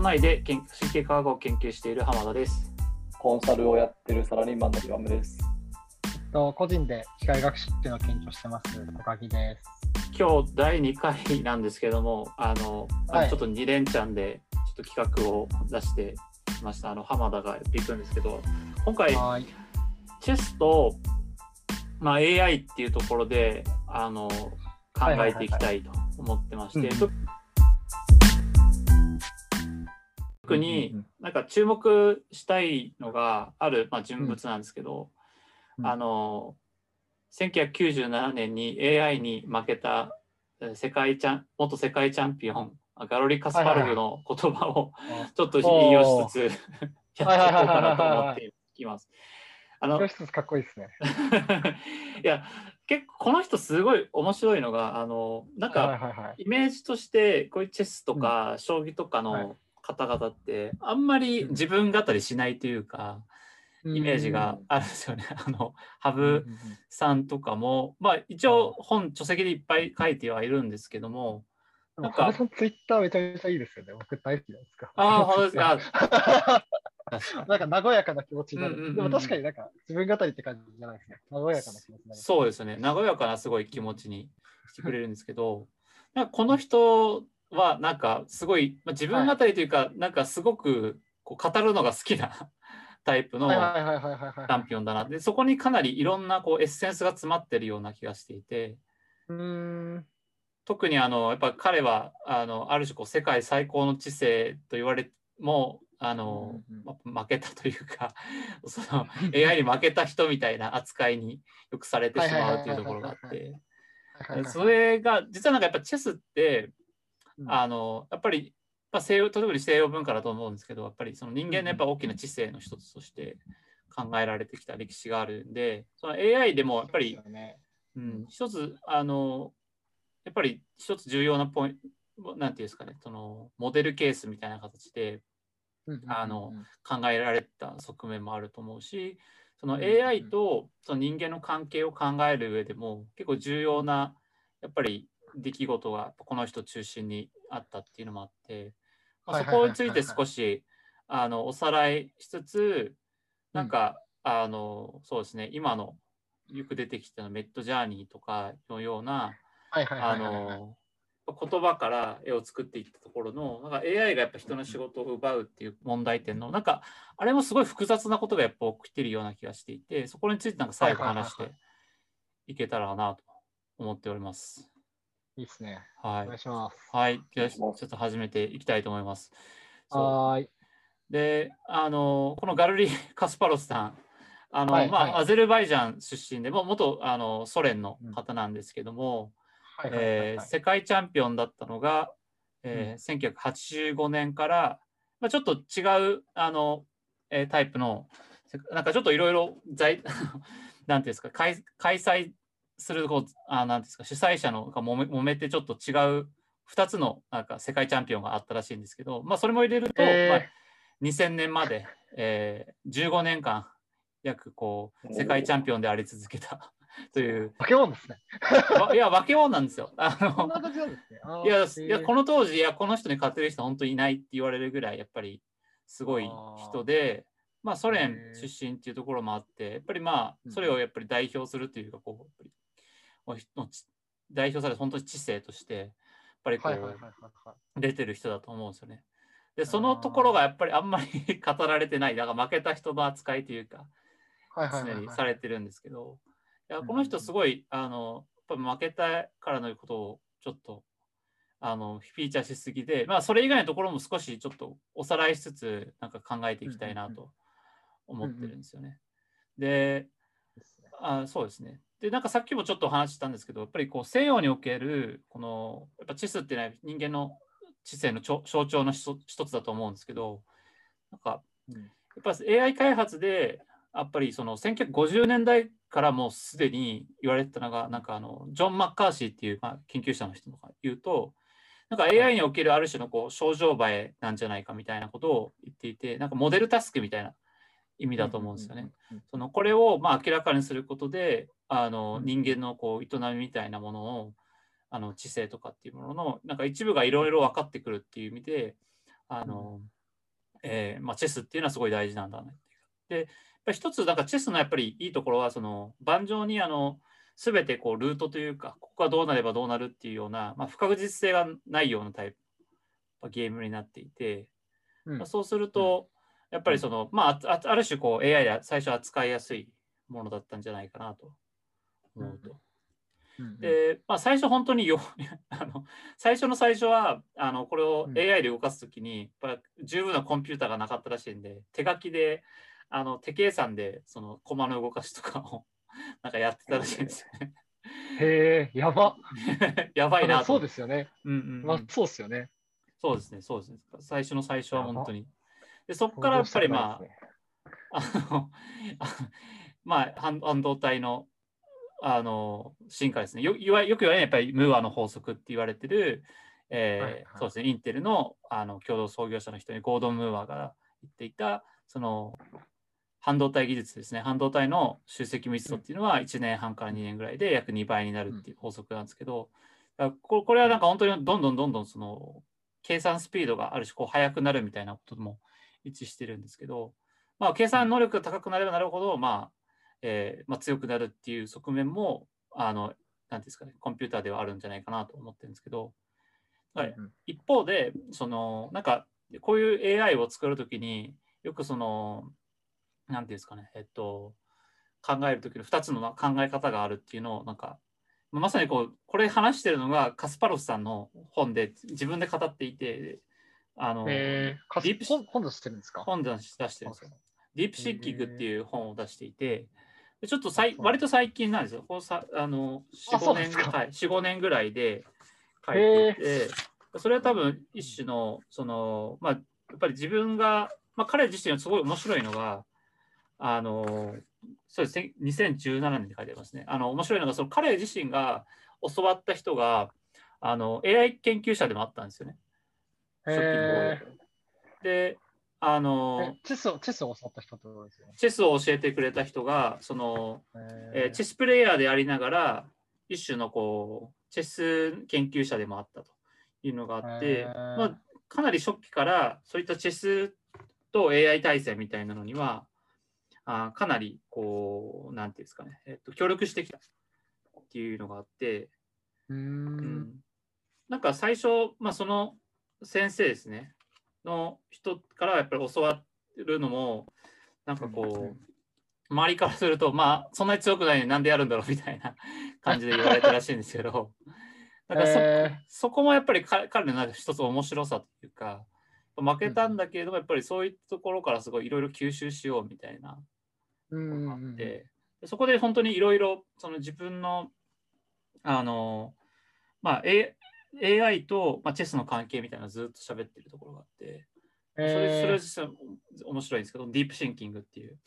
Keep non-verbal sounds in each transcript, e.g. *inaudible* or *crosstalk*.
都内で研神経科学を研究している浜田です。コンサルをやってるサラリーマンの岩村です。と個人で機械学習っていうのを研究してます高木です。今日第2回なんですけども、あの、はいちょっと2連チャンでちょっと企画を出してきました。あの浜田がやっていくんですけど、今回。チェスと、まあ、AI っていうところであの考えていきたいと思ってまして、特にうんうん。なんか注目したいのがある、まあ、人物なんですけど、うん。あの1997年に AI に負けたえー世界チャン元世界チャンピオンガロリ・カスパロフの言葉をちょっと引用しつつ *laughs* やっていこうかなと思っていきます。あのかっこいいですね。*laughs* いや結構この人すごい面白いのがあのなんはいか。イメージとしてこういうチェスとか将棋とかはい。の方々ってあんまり自分語りしないというかイメージがあるんですよね。*laughs* あの羽生さんとかもまあ一応本書籍でいっぱい書いてはいるんですけどもうん。なんか羽生さんツイッターめちゃめちゃいいですよね。僕大好きなんですか？ああ本当ですか？*laughs* なんか和やかな気持ちになる。うんうんうんでも確かになんか自分語りって感じじゃないですね。和やかな気持ちになる。そうですね和やかなすごい気持ちにしてくれるんですけどなんかこの人はなんかすごい、まあ、自分語りというか、なんかすごくこう語るのが好きな *laughs* タイプのチはいはいはいはいはいはい。ャンピオンだなでそこにかなりいろんなこうエッセンスが詰まってるような気がしていてうーん。特にあのやっぱ彼はあのある種こう世界最高の知性と言われもあの、うんうんま負けたというか *laughs* その AI に負けた人みたいな扱いによくされてしまうというところがあっはいはいて。はいはいはいそれが実はなんかやっぱチェスって、うんあのやっぱり、まあ、西洋特に西洋文化だと思うんですけどやっぱりその人間のやっぱ大きな知性の一つとして考えられてきた歴史があるんでその AI でもやっぱり、そうん、一つあのやっぱり一つ重要なポイントなんていうんですかねそのモデルケースみたいな形であの考えられた側面もあると思うしその AI とその人間の関係を考える上でも結構重要なやっぱり出来事がこの人中心にあったっていうのもあって、まあそこについて少しあのおさらいしつつなんか、あのそうですね今のよく出てきたメッドジャーニーとかのような言葉から絵を作っていったところのなんか AI がやっぱ人の仕事を奪うっていう問題点のなんかあれもすごい複雑なことがやっぱ起きてるような気がしていてそこについてなんか最後話していけたらなと思っております。いいですね。はいお願い。します。はい。じゃあちお願いしますょっと始めていきたいと思います。はーい。で、あの、このガルリ・カスパロスさん、あの、まあ、はいはいアゼルバイジャン出身で、もう元あのソ連の方なんですけども、世界チャンピオンだったのが、えー1985年から、まあ、ちょっと違うあの、えータイプのせなんかちょっといろいろ在 *laughs* なんていうんですか開開催するこうあなんですか主催者のがもめ揉めてちょっと違う2つのなんか世界チャンピオンがあったらしいんですけど、まあ、それも入れると、えーまあ、2000年まで、えー15年間約こう世界チャンピオンであり続けた *laughs* という化け物ですね。わいや化け物なんですよ。あのね。いや、いやこの当時、いや、この人に勝てる人本当にいないって言われるぐらい、やっぱりすごい人で、まあ、ソ連出身っていうところもあって、やっぱりまあ、うんそれをやっぱり代表するというか、こう、代表される本当に知性として、やっぱりこう。出てる人だと思うんですよね。で、そのところがやっぱりあんまり *laughs* 語られてない、だから負けた人の扱いというか、常にされてるんですけど、いやうんこの人すごい、あの、やっぱ負けたからのことをちょっと、あの、フィーチャーしすぎで、まあ、それ以外のところも少しちょっとおさらいしつつ、なんか考えていきたいなと思ってるんですよね。で、あそうですね。で、なんかさっきもちょっとお話ししたんですけど、やっぱりこう西洋における、この、やっぱ知識っていうのは人間の知性の象徴の一つだと思うんですけど、なんか、うん。やっぱ AI 開発で、やっぱりその1950年代からもうすでに言われてたのが、なんかあの、ジョン・マッカーシーっていう、まあ、研究者の人とか言うと、なんか AI におけるある種のこう症状映えなんじゃないかみたいなことを言っていて、なんかモデルタスクみたいな意味だと思うんですよね。うんうんうんうん。そのこれをまあ明らかにすることであのうん人間のこう営みみたいなものをあの知性とかっていうもののなんか一部がいろいろ分かってくるっていう意味であの、えーまあ、チェスっていうのはすごい大事なんだねっていう。で、やっぱり一つ、なんかチェスのやっぱりいいところは、その盤上にあの全てこうルートというか、ここがどうなればどうなるっていうような、まあ、不確実性がないようなタイプのゲームになっていて、うんまあそうすると、やっぱりその、まあ、あある種こう AI で最初扱いやすいものだったんじゃないかなと思うと。うんで、まあ、最初本当によ *laughs* あの最初の最初はあのこれをうん AI で動かすときに、やっぱ十分なコンピューターがなかったらしいんで手書きであの手計算でそのコマの動かしとかを *laughs* なんかやってたらしいんですよね。へえ、やば。*laughs* やばいなと。そうですよね。うんうんうんまあ、そうですよね。そうですね、そうですね。最初の最初は本当に。でそこからやっぱりまあ、あの、あ *laughs* まあ、半半導体のあの進化ですね。よいわよく言われるやっぱりムーアの法則って言われてる、えーはいはい。そうですね、インテルのあの共同創業者の人にゴードン・ムーアが言っていた、その半導体技術ですね、半導体の集積密度っていうのは1年半から2年ぐらいで約2倍になるっていう法則なんですけど、ここれはなんか本当にどんどんどんどんその計算スピードがある種こう速くなるみたいなことも一致してるんですけど、まあ、計算能力が高くなればなるほど、まあえーまあ、強くなるっていう側面もあのなんていうんですかねコンピューターではあるんじゃないかなと思ってるんですけど、はい。うん一方でそのなんかこういう AI を作るときによくそのなんていうんですかねえっと考えるときの2つの考え方があるっていうのをなんかまさにこうこれ話してるのがカスパロフさんの本で自分で語っていてあの、えー、かディープ本本出してるんですか？本出してるんですよ。ディープシンキングっていう本を出していて、でちょっとさい割と最近なんですよ。こうさあの4、5年はい、4、5年ぐらいで書いていて、それは多分一種の、その、まあ、やっぱり自分が、まあ、彼自身はすごい面白いのが、あの、そうですね、2017年に書いてますね。あの、面白いのが、その彼自身が教わった人が、あの、AI 研究者でもあったんですよね。初期のへで、あーのえ、チェスを、チェスを教わった人ってことですよね。チェスを教えてくれた人が、その、えーチェススプレイヤーでありながら、一種のこう、チェス研究者でもあったというのがあって、まあ、かなり初期からそういったチェスと AI 対戦みたいなのには、あーかなりこう、なんていうんですかね、えっと、協力してきたっていうのがあって、うー。うんん。なんか最初、まあ、その先生ですね、の人からやっぱり教わるのも、なんかこう、周りからすると、まあ、そんなに強くないのになんでやるんだろうみたいな *laughs* 感じで言われたらしいんですけど、だからそ,、へそこもやっぱり彼彼の一つ面白さというか、負けたんだけれども、やっぱりそういうところからすごいいろいろ吸収しようみたいなのがあうんって、でそこで本当にいろいろその自分のあの、まあ、A、AI と、まあ、チェスの関係みたいなずっと喋ってるところがあって、それそれはえ実は面白いんですけど、ディープシンキングっていう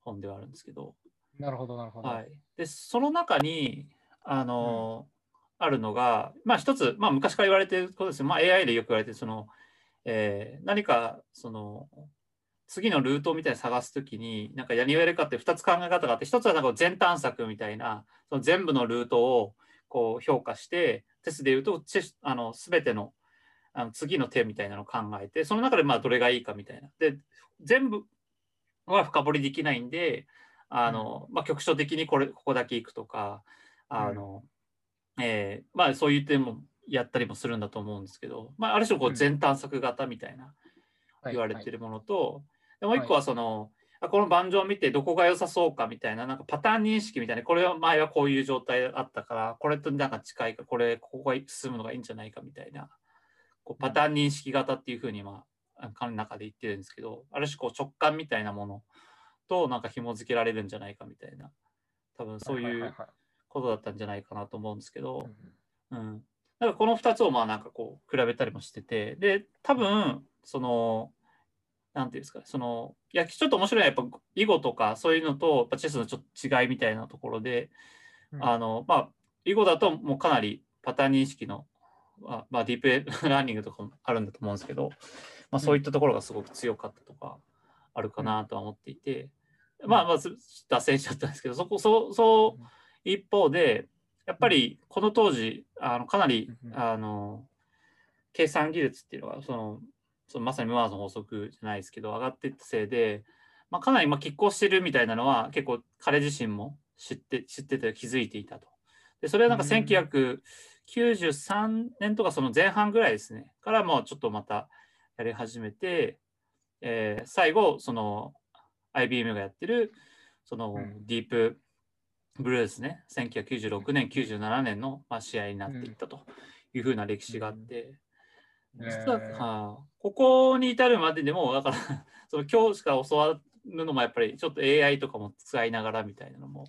本ではあるんですけど、ー、なるほど、なるほど。はい、でその中にあの、あるのが、まあ、一つ、まあ、昔から言われてることですよ、まあ、AI でよく言われてるその、えー何かその次のルートみたいに探すときに、なんか何をやるかって2つ考え方があって、1つはなんか全探索みたいな、その全部のルートをこう評価して、テストで言うと、チェスあの全てのあの次の手みたいなのを考えて、その中でまあどれがいいかみたいな。で、全部は深掘りできないんで、あのまあ、局所的にこれここだけ行くとか、あのえーまあ、そういう点もやったりもするんだと思うんですけど、まあ、ある種こううん。全探索型みたいなはい言われてるものと、でもう一個はその、あこの盤上を見てどこが良さそうかみたいななんかパターン認識みたいなこれは前はこういう状態あったからこれとなんか近いかこれここが進むのがいいんじゃないかみたいなこうパターン認識型っていうふうにまあ彼の中で言ってるんですけどある種こう直感みたいなものとなんか紐付けられるんじゃないかみたいな多分そういうことだったんじゃないかなと思うんですけど、うんうん、なんかこの2つをまあなんかこう比べたりもしててで多分そのなんていうんですかそのいやちょっと面白いのはやっぱ囲碁とかそういうのとチェスのちょっと違いみたいなところで、うん。あのまあ囲碁だともうかなりパターン認識のあまあ、ディープ *laughs* ラーニングとかもあるんだと思うんですけど、まあ、そういったところがすごく強かったとかあるかなとは思っていて、ん。まあまあす脱線しちゃったんですけどそこそうそう一方でやっぱりこの当時あのかなりうん。あの計算技術っていうのがそのそのまさにムーアの法則じゃないですけど、上がっていったせいで、まあ、かなりまあ拮抗してるみたいなのは結構彼自身も知って知ってて気づいていたと。で、それはなんかうん。1993年とかその前半ぐらいですね、からもうちょっとまたやり始めて、えー最後、その IBM がやってるそのうん。ディープブルーですね、1996年、97年のまあ試合になっていったというふうな歴史があって、うん実は、はあここに至るまででも、だから、*laughs* その今日しか教わるのもやっぱりちょっと AI とかも使いながらみたいなのも、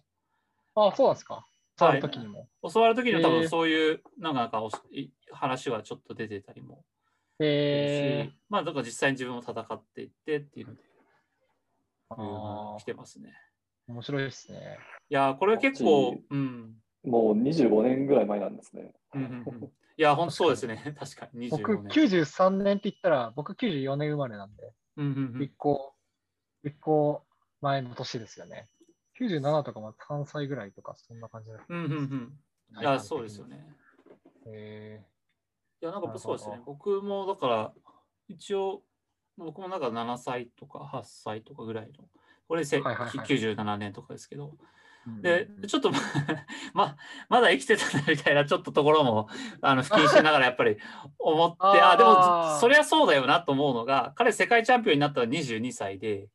あ、そうなんですか。触るときにも。教わるときには多分そういう、なんかおしい話はちょっと出てたりもするへし、まあだから実際に自分も戦っていってっていうので、うん来てますね。ー面白いですね。いやー、これ結構、うん。もう25年ぐらい前なんですね。うんうんうんいや、本当そうですね。確かに僕、25年。93年って言ったら、僕94年生まれなんで、うんうんうん一個、一個前の年ですよね。97とかも3歳ぐらいとか、そんな感じだ。うんうんうん。いや、そうですよ。ね。へいや、なんかそうですね。僕もだから、一応、僕もなんか7歳とか8歳とかぐらいの、これせ、はいはいはい97年とかですけど、ーでうん、ちょっと *laughs* ま、まだ生きてたなみたいなちょっとところも、あの、不謹慎ながらやっぱり思って、ああーでも、そりゃそうだよなと思うのが、彼世界チャンピオンになったら22歳で、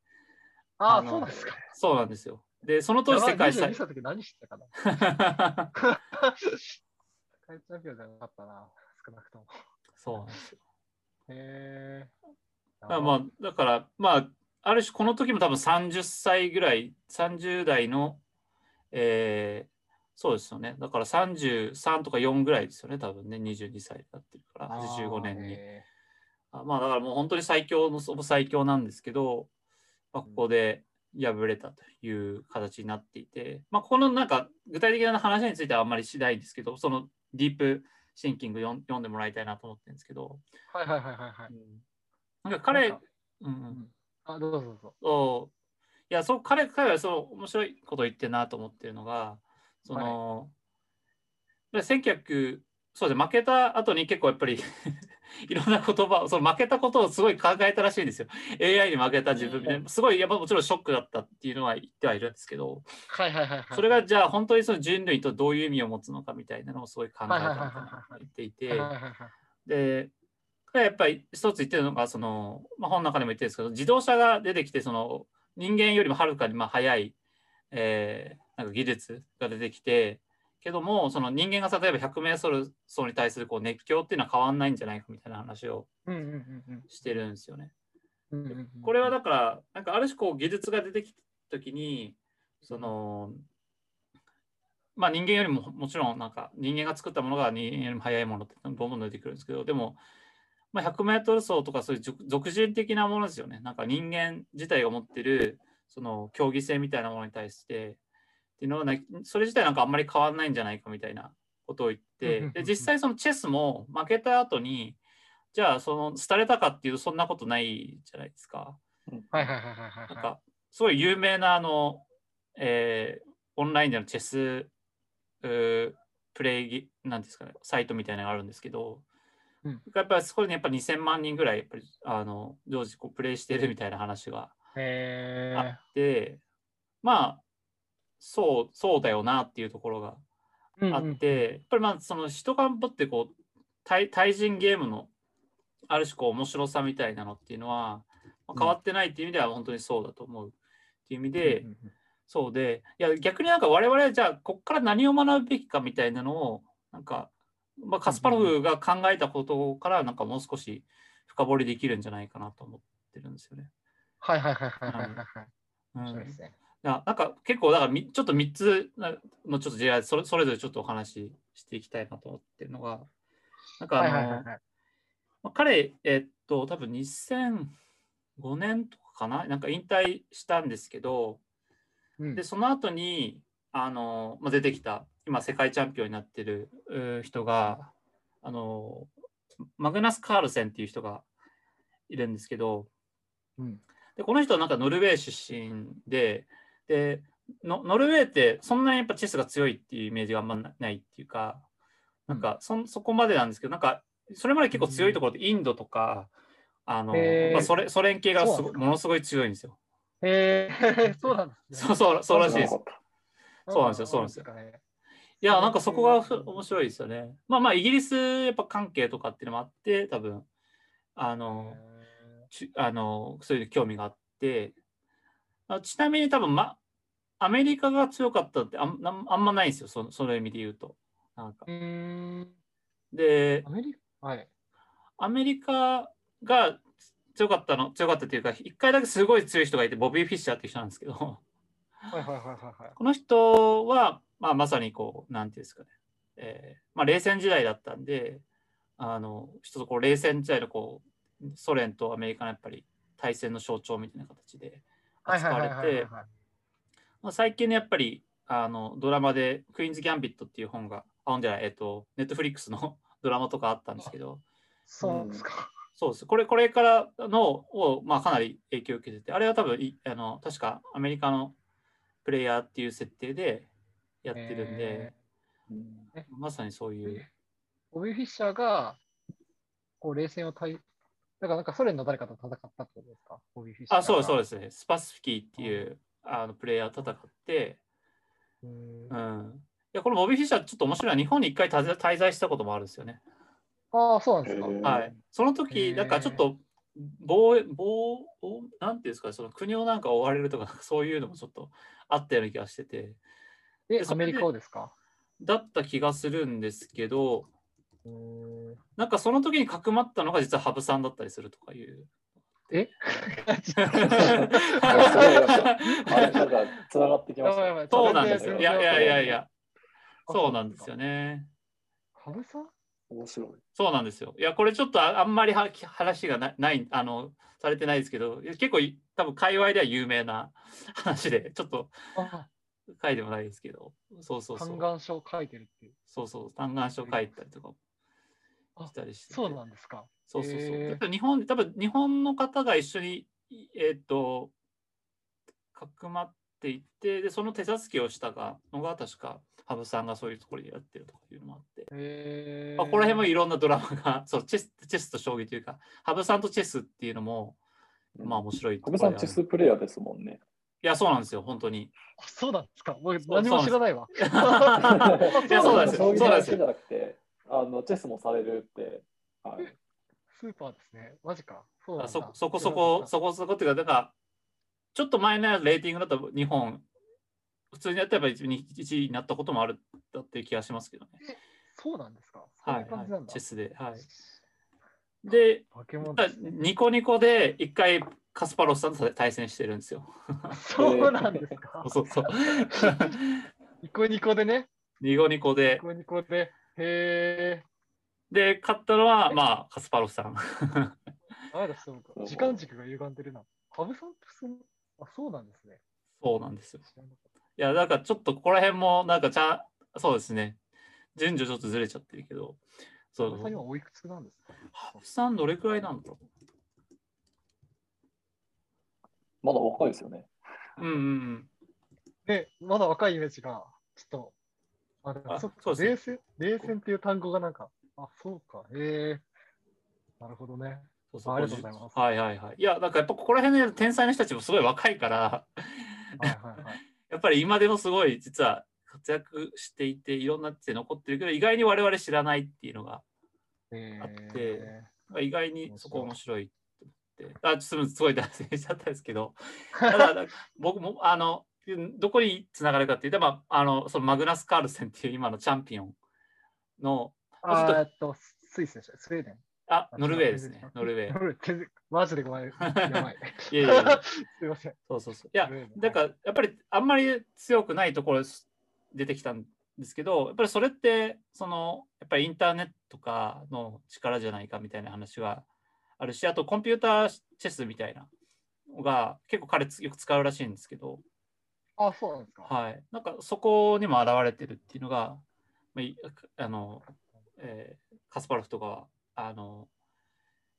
ああ、あのそうなんですか。そうなんですよ。で、その当時世界22最何してたかな世界チャンピオンじゃなかったな、少なくとも。そうなんですよ。へえ。だからまあ、だから、まあ、ある種この時も多分30歳ぐらい、30代の、えーそうですよね。だから33とか4ぐらいですよね、多分ね、22歳だってるから、85年に。へあまあ、だからもう本当に最強のそ最強なんですけど、まあ、ここで敗れたという形になっていて、まあ、ここのなんか具体的な話についてはあんまりしないですけど、そのディープシンキング読ん読んでもらいたいなと思ってるんですけど、ーはいはいはいはいはい。うん。なんか彼、うんうん。あ、どうぞどうぞ。いやそう彼彼はそう面白いこと言ってるなと思ってるのがその、で1900そうですね負けた後に結構やっぱり *laughs* いろんな言葉をその負けたことをすごい考えたらしいんですよ。AI に負けた自分うですごいやっぱもちろんショックだったっていうのは言ってはいるんですけどはいはいはいはい。それがじゃあ本当にその人類とどういう意味を持つのかみたいなのをすごい考えたみ言っていてはいはいはいはいで彼やっぱり一つ言ってるのがその、まあ、本の中でも言ってるんですけど自動車が出てきてその人間よりもはるかにまあ速い、えーなんか技術が出てきてけどもその人間が例えば 100m 走に対するこう熱狂っていうのは変わんないんじゃないかみたいな話をうんうんうんうんしてるんですよね。これはだからなんかある種こう技術が出てきた時にそのまあ人間よりももちろんなんか人間が作ったものが人間よりも速いものってどんどん出てくるんですけどでも、まあ、100メートル走とかそういう俗俗人的なものですよね。なんか人間自体が持ってるその競技性みたいなものに対して。っていうのはなそれ自体なんかあんまり変わんないんじゃないかみたいなことを言って。で実際そのチェスも負けた後にじゃあその廃れたかっていうとそんなことないじゃないですか。なんか、すごい有名なあの、えーオンラインでのチェスプレイギ、なんですかね、サイトみたいなのがあるんですけど、うん。やっぱりそこにやっぱ2000万人ぐらい、やっぱりあの常時こうプレイしてるみたいな話がへあって、まあ、そう、そうだよなっていうところがえ。あって、やっぱりまあその人が持ってこう対対人ゲームのある種こう面白さみたいなのっていうのは、まあ変わってないっていう意味では本当にそうだと思うっていう意味で、うんうんうん。そうでいや逆になんか我々はじゃあこっから何を学ぶべきかみたいなのをなんか、まあ、カスパロフが考えたことからなんかもう少し深掘りできるんじゃないかなと思ってるんですよね。はいはいはいはいはいはいはい。うん面白いですね。ななんか結構だからみちょっと3つのちょっとじゃあそれそれぞれちょっとお話ししていきたいなと思ってるのがなんかあの、はいはいはいはい。まあ彼えっと多分2005年とかかな？なんか引退したんですけどうんでその後にあの、まあ、出てきた今世界チャンピオンになってる人があのマグナス・カールセンっていう人がいるんですけどうん。でこの人はなんかノルウェー出身ででノノルウェーってそんなにやっぱチェスが強いっていうイメージがあんまなないっていうかなんかそんそこまでなんですけどなんかそれまで結構強いところってインドとかあの、へーまあ、ソ連ソ連系がすごものすごい強いんですよ。へえ、*laughs* そうなんですね。そうそうそうらしいですそうなんですよそうなんですよ。いや、なんかそこがふ面白いですよね。まあまあ、イギリスやっぱ関係とかっていうのもあって、多分あの、ちあのそういう興味があって、あちなみに多分、ま、アメリカが強かったってあんあんまないんですよ、そその意味で言うと。なんか。でア、メリカはい。アメリカが強かったの、強かったっていうか、一回だけすごい強い人がいて、ボビー・フィッシャーっていう人なんですけど、この人は、まあ、まさにこう、なんていうんですかね、えーまあ、冷戦時代だったんで、あの一つこう冷戦時代のこうソ連とアメリカのやっぱり対戦の象徴みたいな形で扱われて、最近のやっぱりあのドラマで「クイーンズ・ギャンビット」っていう本が、あ、本じゃない、えっと、ネットフリックスの *laughs* ドラマとかあったんですけど、そうですか。そうです。これ、これからのを、まあ、かなり影響を受けてて、あれは多分いあの、確かアメリカのプレイヤーっていう設定でやってるんで、たうんまさにそういう。ボビー・フィッシャーが、こう、冷戦を対、だからなんかソ連の誰かと戦ったってことですか？ボビー・フィッシャーあ、そうそうでですね。スパスフィキーっていうあのプレイヤーと戦って、す。うーんうん。いや、このボビー・フィッシャー、ちょっと面白いのは、日本に一回滞在したこともあるんですよね。ああ、そうなんですか。はい。そのへ時、ーなんかちょっと、防衛、防、防なんていうんですか、その国をなんか追われるとか、*laughs* そういうのもちょっとあったような気がしてて、えアメリカをですか？だった気がするんですけど、なんかその時にかくまったのが実は羽生さんだったりするとかいう。え？*laughs* あれ、なんか、つながってきましたね。そうなんですよ。いやいやいやいや、あそうなんですよ。ね。羽生さん？面白い。そうなんですよ。いや、これちょっとああんまりは話がなない、あの、されてないですけど、結構い多分界隈では有名な *laughs* 話で、ちょっとあ書いてもないですけど、そうそうそ嘆う。願書を書いてるっていう。そうそう、嘆願書書いたりとかあしたりしてて。そうなんですか。そうそうそう。へーやっぱ日本、多分日本の方が一緒に、えっ、と、かくまっていって、で、その手助けをしたがのが、確か、羽生さんがそういうところでやってるとかいうのもあって、へまあ、この辺もいろんなドラマが、*laughs* そうチェス、チェスと将棋というか、羽生さんとチェスっていうのも、まあ面白い羽生さん、チェスプレイヤーですもんね。いや、そうなんですよ、本当に。あそうなんですか？何も知らないわ。いやそうなんですよ将棋そうなんですよだけじゃなくて、あの、チェスもされるって。はい。スーパーですね。マジか。そうなんだあそそこそこ、そこそこっていうか、だから、ちょっと前のレーティングだと日本、普通にやってれば1位になったこともあるだっていう気がしますけどね。そうなんですか？はい。チェスで。はい。で。ニコニコで一回カスパロスさんと対戦してるんですよ。そうなんですか？*laughs* そうそう。*laughs* ニコニコでね。ニコニコニで。コニコで。へえ。で、勝ったのは、まあ、カスパロフさん。*laughs* あら、そうか。時間軸が歪んでるな。羽生さんってその、あ、そうなんですね。そうなんですよ。いや、なんかちょっとここら辺も、なんかちゃん、そうですね。順序ちょっとずれちゃってるけど、そた羽生さん今う。おいくつなんですか？羽生さんどれくらいなんだろまだ若いですよね。う。うんうんうん。ね、まだ若いイメージが、ちょっと、あ、あそっかそうですね冷戦、冷戦っていう単語がなんか、あ、そうか、へえ。なるほどね。そうそうあありがとうございますはいはいはい。いや、なんかやっぱここら辺の天才の人たちもすごい若いから、はいはいはい。やっぱり今でもすごい実は活躍していて、いろんなって残ってるけど、意外に我々知らないっていうのが、えあってー意外にそこ面白いと思って、あ、ちょっとすごい脱線しちゃったんですけど、ただ、*laughs* 僕も、あの、どこにつながるかっていうと、まあ、あの、そのマグナス・カールセンっていう今のチャンピオンの、あっと、スイスでした。スウェーデン。あ、ノルウェーですね。ノルウェー。マジでごめん。やばい。*laughs* いやいやいや、すいません。そうそうそう。いやだから、やっぱりあんまり強くないところ出てきたんですけど、やっぱりそれって、その、やっぱりインターネットかの力じゃないかみたいな話はあるし、あとコンピューターチェスみたいなのが結構彼つよく使うらしいんですけど、あ、そうなんですか。はい。なんかそこにも現れてるっていうのが、まあい、あの、えーカスパロフとかは、あの、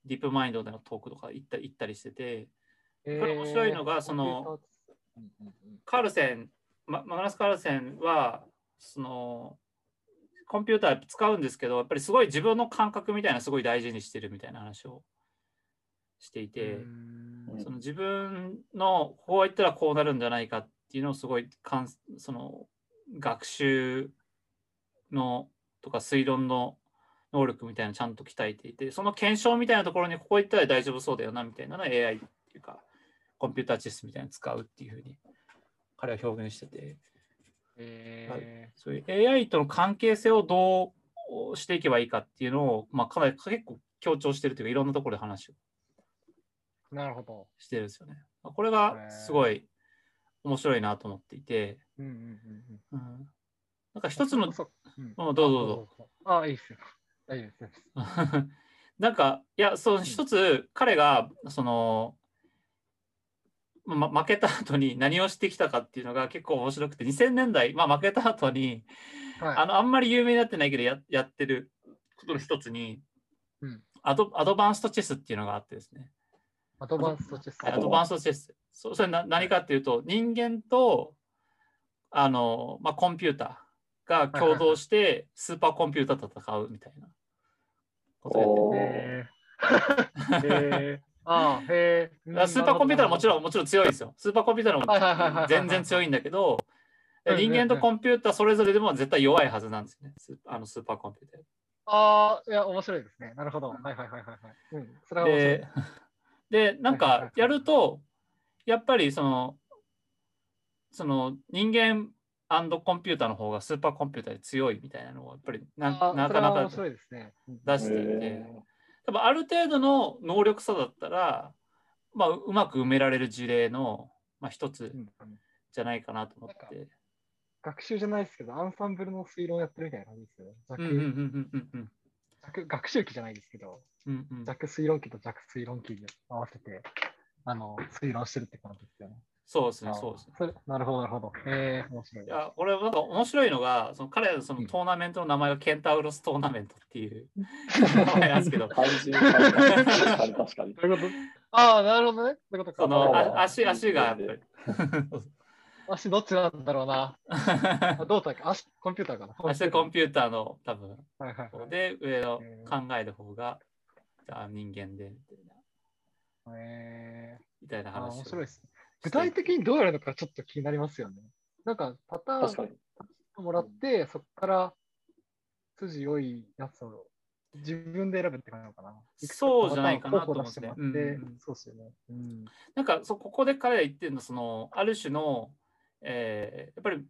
ディープマインドでのトークとか行った行ったりしてて、えこれ面白いのがその、カールセン、ママグナス・カールセンは、その、コンピューター使うんですけど、やっぱりすごい自分の感覚みたいなすごい大事にしてるみたいな話をしていて、うん。その自分のこうやったらこうなるんじゃないかっていうのをすごいかんその学習のとか推論の能力みたいなちゃんと鍛えていてその検証みたいなところにここ行ったら大丈夫そうだよなみたいなのを AI っていうかコンピューターチェスみたいなのを使うっていうふうに彼は表現しててえそういう AI との関係性をどうしていけばいいかっていうのを、まあ、かなり結構強調してるというかいろんなところで話をーなるほど。してるんですよね。これがすごい面白いなと思っていて、なんか一つの、そうんうんどうぞどうぞ。ぞ。あ、いいですよ。大丈夫です。*laughs* なんか、いや、その一つ、彼が、その、ま、負けた後に何をしてきたかっていうのが結構面白くて、2000年代、まあ、負けた後に、はい。あの、あんまり有名になってないけどや、やってることの一つに、うんアド、アドバンストチェスっていうのがあってですね。アドバンストチェス。はいアドバンストチェス。そそれな何かっていうと、人間とあの、まあ、コンピューターが共同してスーパーコンピューターと戦うみたいなことをやってるおーへえ。へえ。*laughs* ああ、へえ。スーパーコンピューターはもちろんん。もちろん強いですよ。スーパーコンピューターも全然強いんだけど、人間とコンピューターそれぞれでも絶対弱いはずなんですよね。あのスーパーコンピューター。ああ、いや、面白いですね。なるほど。はいはいはいはいはい。うん。それは面白いで。、で、なんかやると、やっぱりその、その人間コンピューターの方がスーパーコンピューターで強いみたいなのをやっぱりなあなかなか出していて、へ多分ある程度の能力差だったら、まあ、ううまく埋められる事例の、まあ、一つじゃないかなと思って。学習じゃないですけど、アンサンブルの推論やってるみたいな感じですよ。ね。学習機じゃないですけど、うんうん。弱推論機と弱推論機で合わせて、あの、推論してるって感じですよね。そうですね、そうですね。それなるほど、なるほど。えー、面白いい。や、これなんか面白いのが、その彼らそのうんトーナメントの名前がケンタウロストーナメントっていう *laughs* 名前なんですけど、確かに確かにああ、なるほどね。そういうことか。その足足がやっぱり。*laughs* 足どっちなんだろうな。あ *laughs* どうだっけ？足、コンピューターかな。足コンピューターの多分はいはいはい。で上のえ考える方がじゃあ人間でみたいなえみたいな話を面白いですね。具体的にどうやるのかちょっと気になりますよね。なんかパターン。もらって、そこから筋良いやつを自分で選ぶって感じなのかな。そうじゃないかなと思って、うんうんそうですよね。うん。なんかそここで彼が言ってるのはそのある種の、えーやっぱりやっ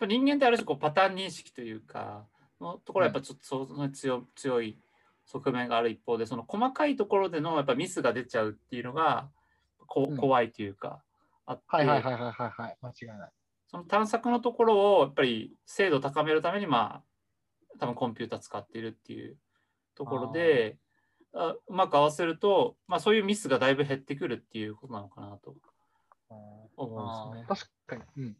ぱ人間ってある種こうパターン認識というかのところはやっぱちょっとその強強い側面がある一方でその細かいところでのやっぱミスが出ちゃうっていうのがこうん怖いというかあって、はいはいはいはいはいはい。間違いない。その探索のところをやっぱり精度を高めるためにまあ多分コンピューター使っているっていうところであうまく合わせると、まあ、そういうミスがだいぶ減ってくるっていうことなのかなと思あうんですよね。ー確かに。うん。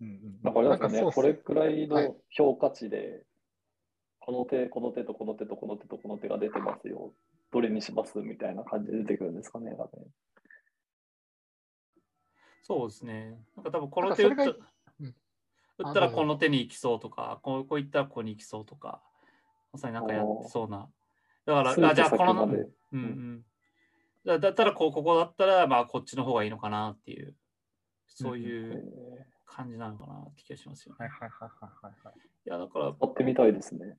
うんうん、なんかあれですかね、これくらいはいの評価値で、この手、この手とこの手とこの手とこの手が出てますよ。どれにします？みたいな感じで出てくるんですかね。そうですね。なんか多分この手打ったうん打ったらこの手に行きそうとか、こうこういったらここに行きそうとか、まさになんかやってそうな。だから、あじゃあこの、うんうん。だだったらこうここだったら、まあこっちの方がいいのかなっていう、そうえいうー感じなのかなって気がしますよね。はいはいはいはいはいはい。いや、だから、使ってみたいですね。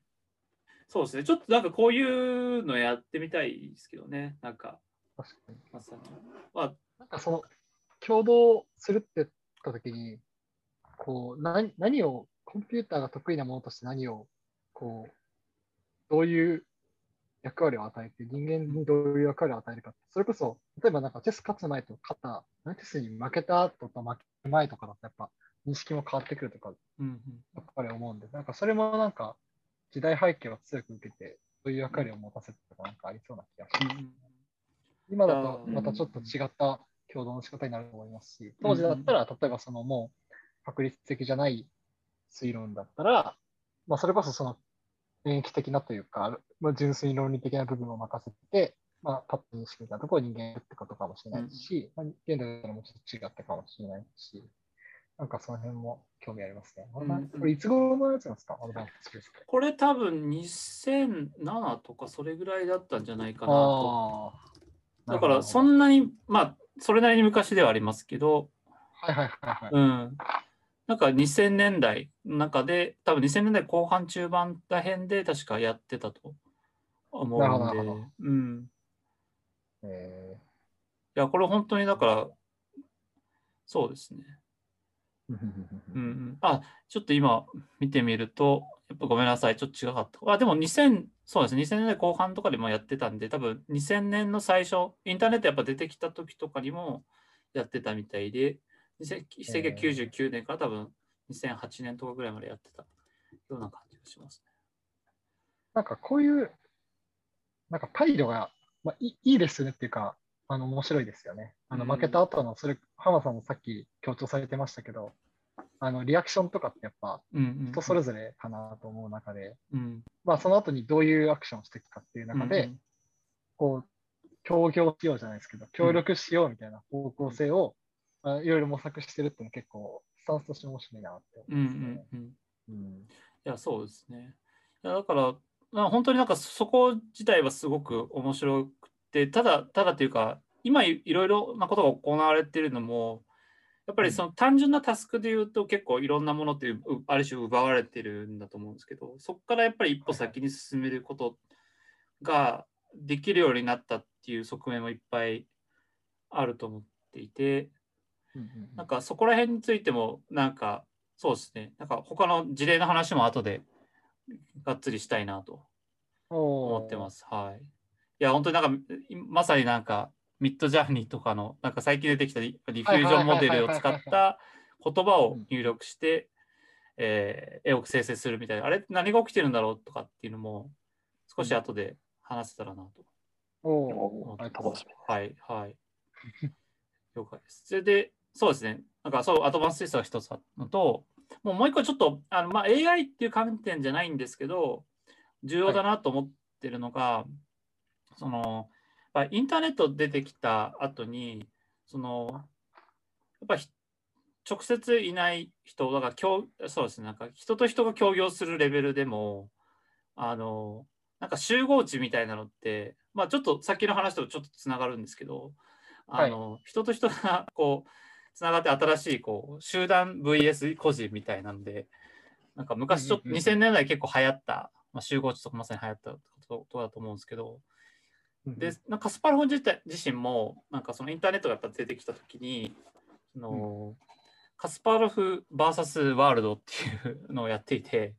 そうですね。ちょっとなんかこういうのやってみたいですけどね。なんか、確かに。まさに。まあ、なんかその、共同するって言ったときに、こう、何何を、コンピューターが得意なものとして何を、こう、どういう役割を与えて、人間にどういう役割を与えるかそれこそ、例えばなんかチェス勝つ前と勝った、テスに負けた後と負ける前とかだとやっぱ認識も変わってくるとか、うんうん。やっぱり思うんで、なんかそれもなんか時代背景を強く受けて、そういう役割を持たせるとかなんかありそうな気がします。今だとまたちょっと違った共同の仕方になると思いますし、当時だったら、例えばそのもう確率的じゃない推論だったら、まあそれこそその演疫的なというか、まあ、純粋論理的な部分を任せて、まあパッと認識みたところを人間ってことかもしれないし、まあ、現代だったらもうちょっと違ったかもしれないし、なんかその辺も興味ありますね。うんこれいつ頃のやつなんですか？アドバンススペースって。これ多分2007とかそれぐらいだったんじゃないかなと。だからそんなに、まあ、それなりに昔ではありますけど、はいはいはいはい。うん。なんか2000年代の中で、多分2000年代後半中盤ら辺で確かやってたと思うんでうん。えいや、これ本当にだから、そうですね。ーうんうん、あ、ちょっと今見てみると、やっぱごめんなさい、ちょっと違かった。あ、でも2000、そうですね、2000年代後半とかでもやってたんで、多分2000年の最初、インターネットやっぱ出てきた時とかにもやってたみたいで、2000 1999年から多分2008年とかぐらいまでやってたような感じがしますね。なんかこういう、なんか態度が、まあ、いいいいですねっていうか、あの面白いですよね。あのうん負けた後の、それ、浜さんもさっき強調されてましたけど、あのリアクションとかってやっぱ人それぞれかなと思う中で、うん、まあその後にどういうアクションをしていくかっていう中で、うんこう、協業しようじゃないですけど、協力しようみたいな方向性を、まあいろいろ模索してるっていうのは結構、スタンスとして面白いなって思いますね。うん。うんいや、そうですね。いや、だから、まあ、本当になんかそこ自体はすごく面白くて、ただ、ただというか、今いいろいろなことが行われているのも、やっぱりその単純なタスクで言うと結構いろんなものっていううある種奪われてるんだと思うんですけど、そこからやっぱり一歩先に進めることができるようになったっていう側面もいっぱいあると思っていて、なんかそこら辺についても、なんかそうですね、なんか他の事例の話も後でがっつりしたいなと思思ってます。はい。いや、本当になんか、いまさになんか、ミッドジャーニーとかの、なんか最近出てきたリリフュージョンモデルを使った言葉を入力して、えー絵を生成するみたいな、あれ何が起きてるんだろうとかっていうのも、少し後で話せたらなとお思ーってます楽しみ。はい、はい。*laughs* 了解です。それで、そうですね。なんかそう、アドバンステストが一つあったのと、もうもう一個ちょっと、あのまあ、AI っていう観点じゃないんですけど、重要だなと思ってるのが、その、やっぱインターネット出てきた後に、その、やっぱひ直接いない人、だから協、そうですね、なんか人と人が協業するレベルでも、あの、なんか集合値みたいなのって、まあちょっとさっきの話とちょっとつながるんですけど、あの、人と人がこう、つながって新しいこう集団 VS 個人みたいなんで、なんか昔ちょっとうんうんうん2000年代結構流行った、まあ、集合値とかまさに流行ったことだと思うんですけど、で、なんかカスパルフ自体自身も、なんかそのインターネットがやっぱ出てきたときに、そのカスパロフ VS ワールドっていうのをやっていて、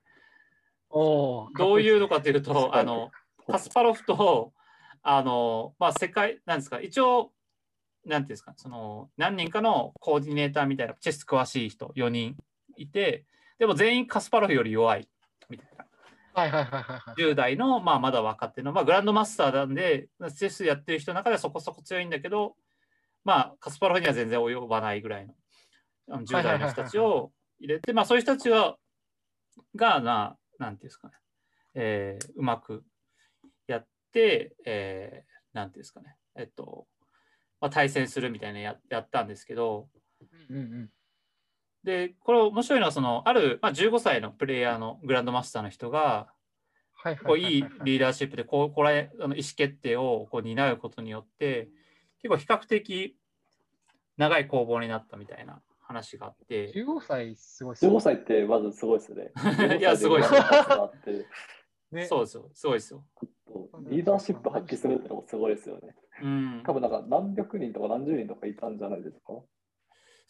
おーどういうのかというと、あの、カスパロフと、あの、まあ、世界、なんですか、一応、なんていうんですか、その、何人かのコーディネーターみたいな、チェス詳しい人4人いて、でも全員カスパロフより弱い。はいはいはいはいはい。10代の、まあ、まだ若手の、まあ、グランドマスターなんで、チェスやってる人の中ではそこそこ強いんだけど、まあ、カスパロフには全然及ばないぐらいのあの10代の人たちを入れて、まあ、そういう人たちはがな、なんていうんですかね、えーうまくやって、えーなんていうんですかね、えっと、まあ、対戦するみたいなややったんですけど、うんうんで、これ面白いのは、その、ある、まあ、15歳のプレイヤーのグランドマスターの人が、はいこういいーリーダーシップでこうこれあの意思決定をこう担うことによって結構比較的長い攻防になったみたいな話があって15歳すごいっすね15歳ってまずすごいですね。*laughs* いやすごい15歳でグランドマスターって *laughs* ねそうですよすごいですよ。リーダーシップ発揮するってのもすごいですよね。うん多、分なんか何百人とか何十人とかいたんじゃないですか？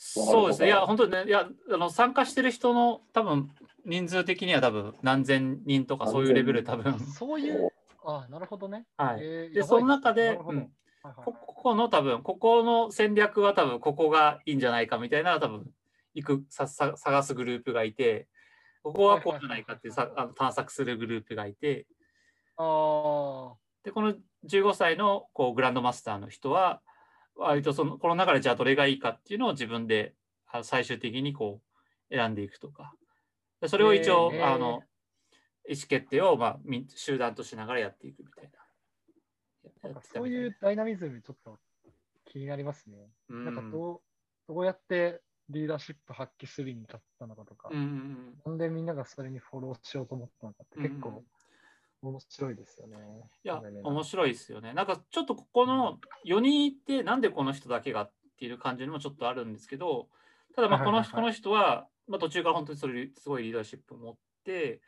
そうですね。いや本当にねいやあの参加してる人の多分人数的には多分何千人とかそういうレベル多分。あそういう、あなるほどね。はい。えーでその中やで、うん。こここの多分ここの戦略は多分ここがいいんじゃないかみたいな多分行くささ探すグループがいてここはこうじゃないかってさあの探索するグループがいてあでこの15歳のこうグランドマスターの人は割とそのこの中でじゃあどれがいいかっていうのを自分であ最終的にこう選んでいくとか。でそれを一応、あの意思決定を、まあ、み集団としながらやっていくみたいな。あ、な。そういいうダイナミズムちょっと気になりますね。うん。なんかどうどうやってリーダーシップ発揮するに至ったのかとか、うんうんうんなんでみんながそれにフォローしようと思ったのかって結構面白いですよね。いや面白いですよね。なんかちょっとここの4人いて、なんでこの人だけがっていう感じにもちょっとあるんですけど、ただまあこの人この人は、まあ、途中から本当にそれすごいリーダーシップを持って、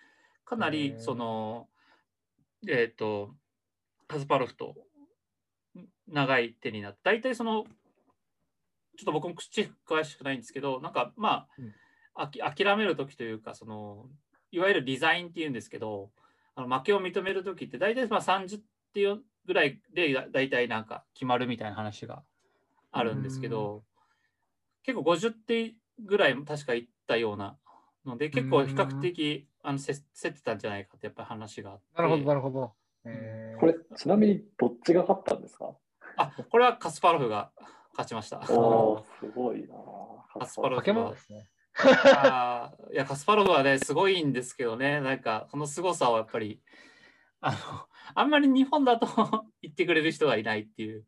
かなりその、えっ、と、カスパロフと長い手になって、大体その、ちょっと僕も口詳しくないんですけど、なんかまうん。あ、あき諦めるときというか、その、いわゆるデザインっていうんですけど、あの負けを認めるときって大体まあ30っていうぐらいでだ大体なんか決まるみたいな話があるんですけど、結構50手ぐらい確かいったようなので、結構比較的あのせ競ってたんじゃないかってやっぱり話があって。なるほど、なるほど。えーこれ、ちなみにどっちが勝ったんですか？あ、これはカスパロフが勝ちました。おー、すごいなカスパロフ化け物ですね。あーいや、カスパロフはね、すごいんですけどね、なんか、その凄さをやっぱり、あの、あんまり日本だと言ってくれる人がいないっていう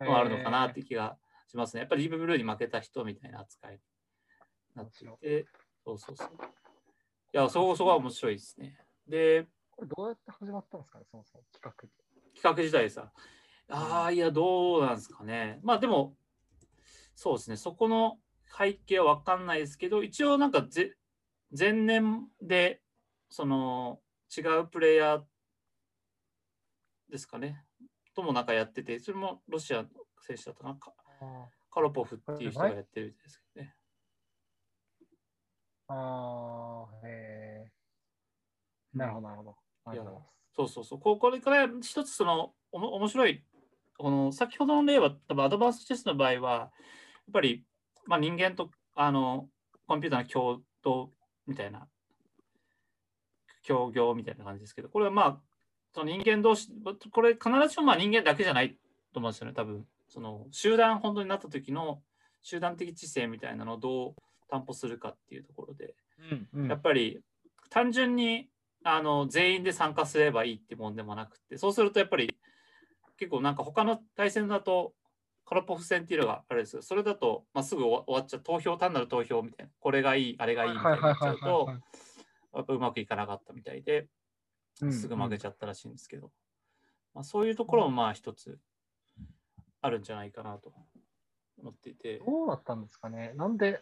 のがあるのかなって気がしますね。やっぱりリーブブルーに負けた人みたいな扱いになっていて、そうそうそう。いや、そこそこは面白いですね。で、これどうやって始まったんですかね、そもそも企画で。企画自体さ、ああ、いや、どうなんですかね。まあでも、そうですね、そこの背景は分かんないですけど、一応なんかぜ前年で、その違うプレイヤーですかね、ともなんかやってて、それもロシアの選手だったかな、カロポフっていう人がやってるんですけどね。あー、えー、なるほど、なるほど。います。そうそうそう。ここれから一つそのおも面白い、この先ほどの例は、多分アドバンスチェスの場合は、やっぱり、まあ、人間とあのコンピューターの共同みたいな、協業みたいな感じですけど、これはまあ、その人間同士、これ必ずしもまあ人間だけじゃないと思うんですよね、多分。その集団本当になった時の集団的知性みたいなのをどう担保するかっていうところで、うんやっぱり単純にあの全員で参加すればいいってもんでもなくて、そうするとやっぱり結構なんか他の対戦だと、カラポフ戦っていうのがあれですよ。それだと、まあ、すぐ終わっちゃう、投票、単なる投票みたいな、これがいい、あれがいいみたいになっちゃうと、やっぱうまくいかなかったみたいで、すぐ負けちゃったらしいんですけど、まあ、そういうところもまあ一つあるんじゃないかなと思っていて。どうだったんですかね。なんで、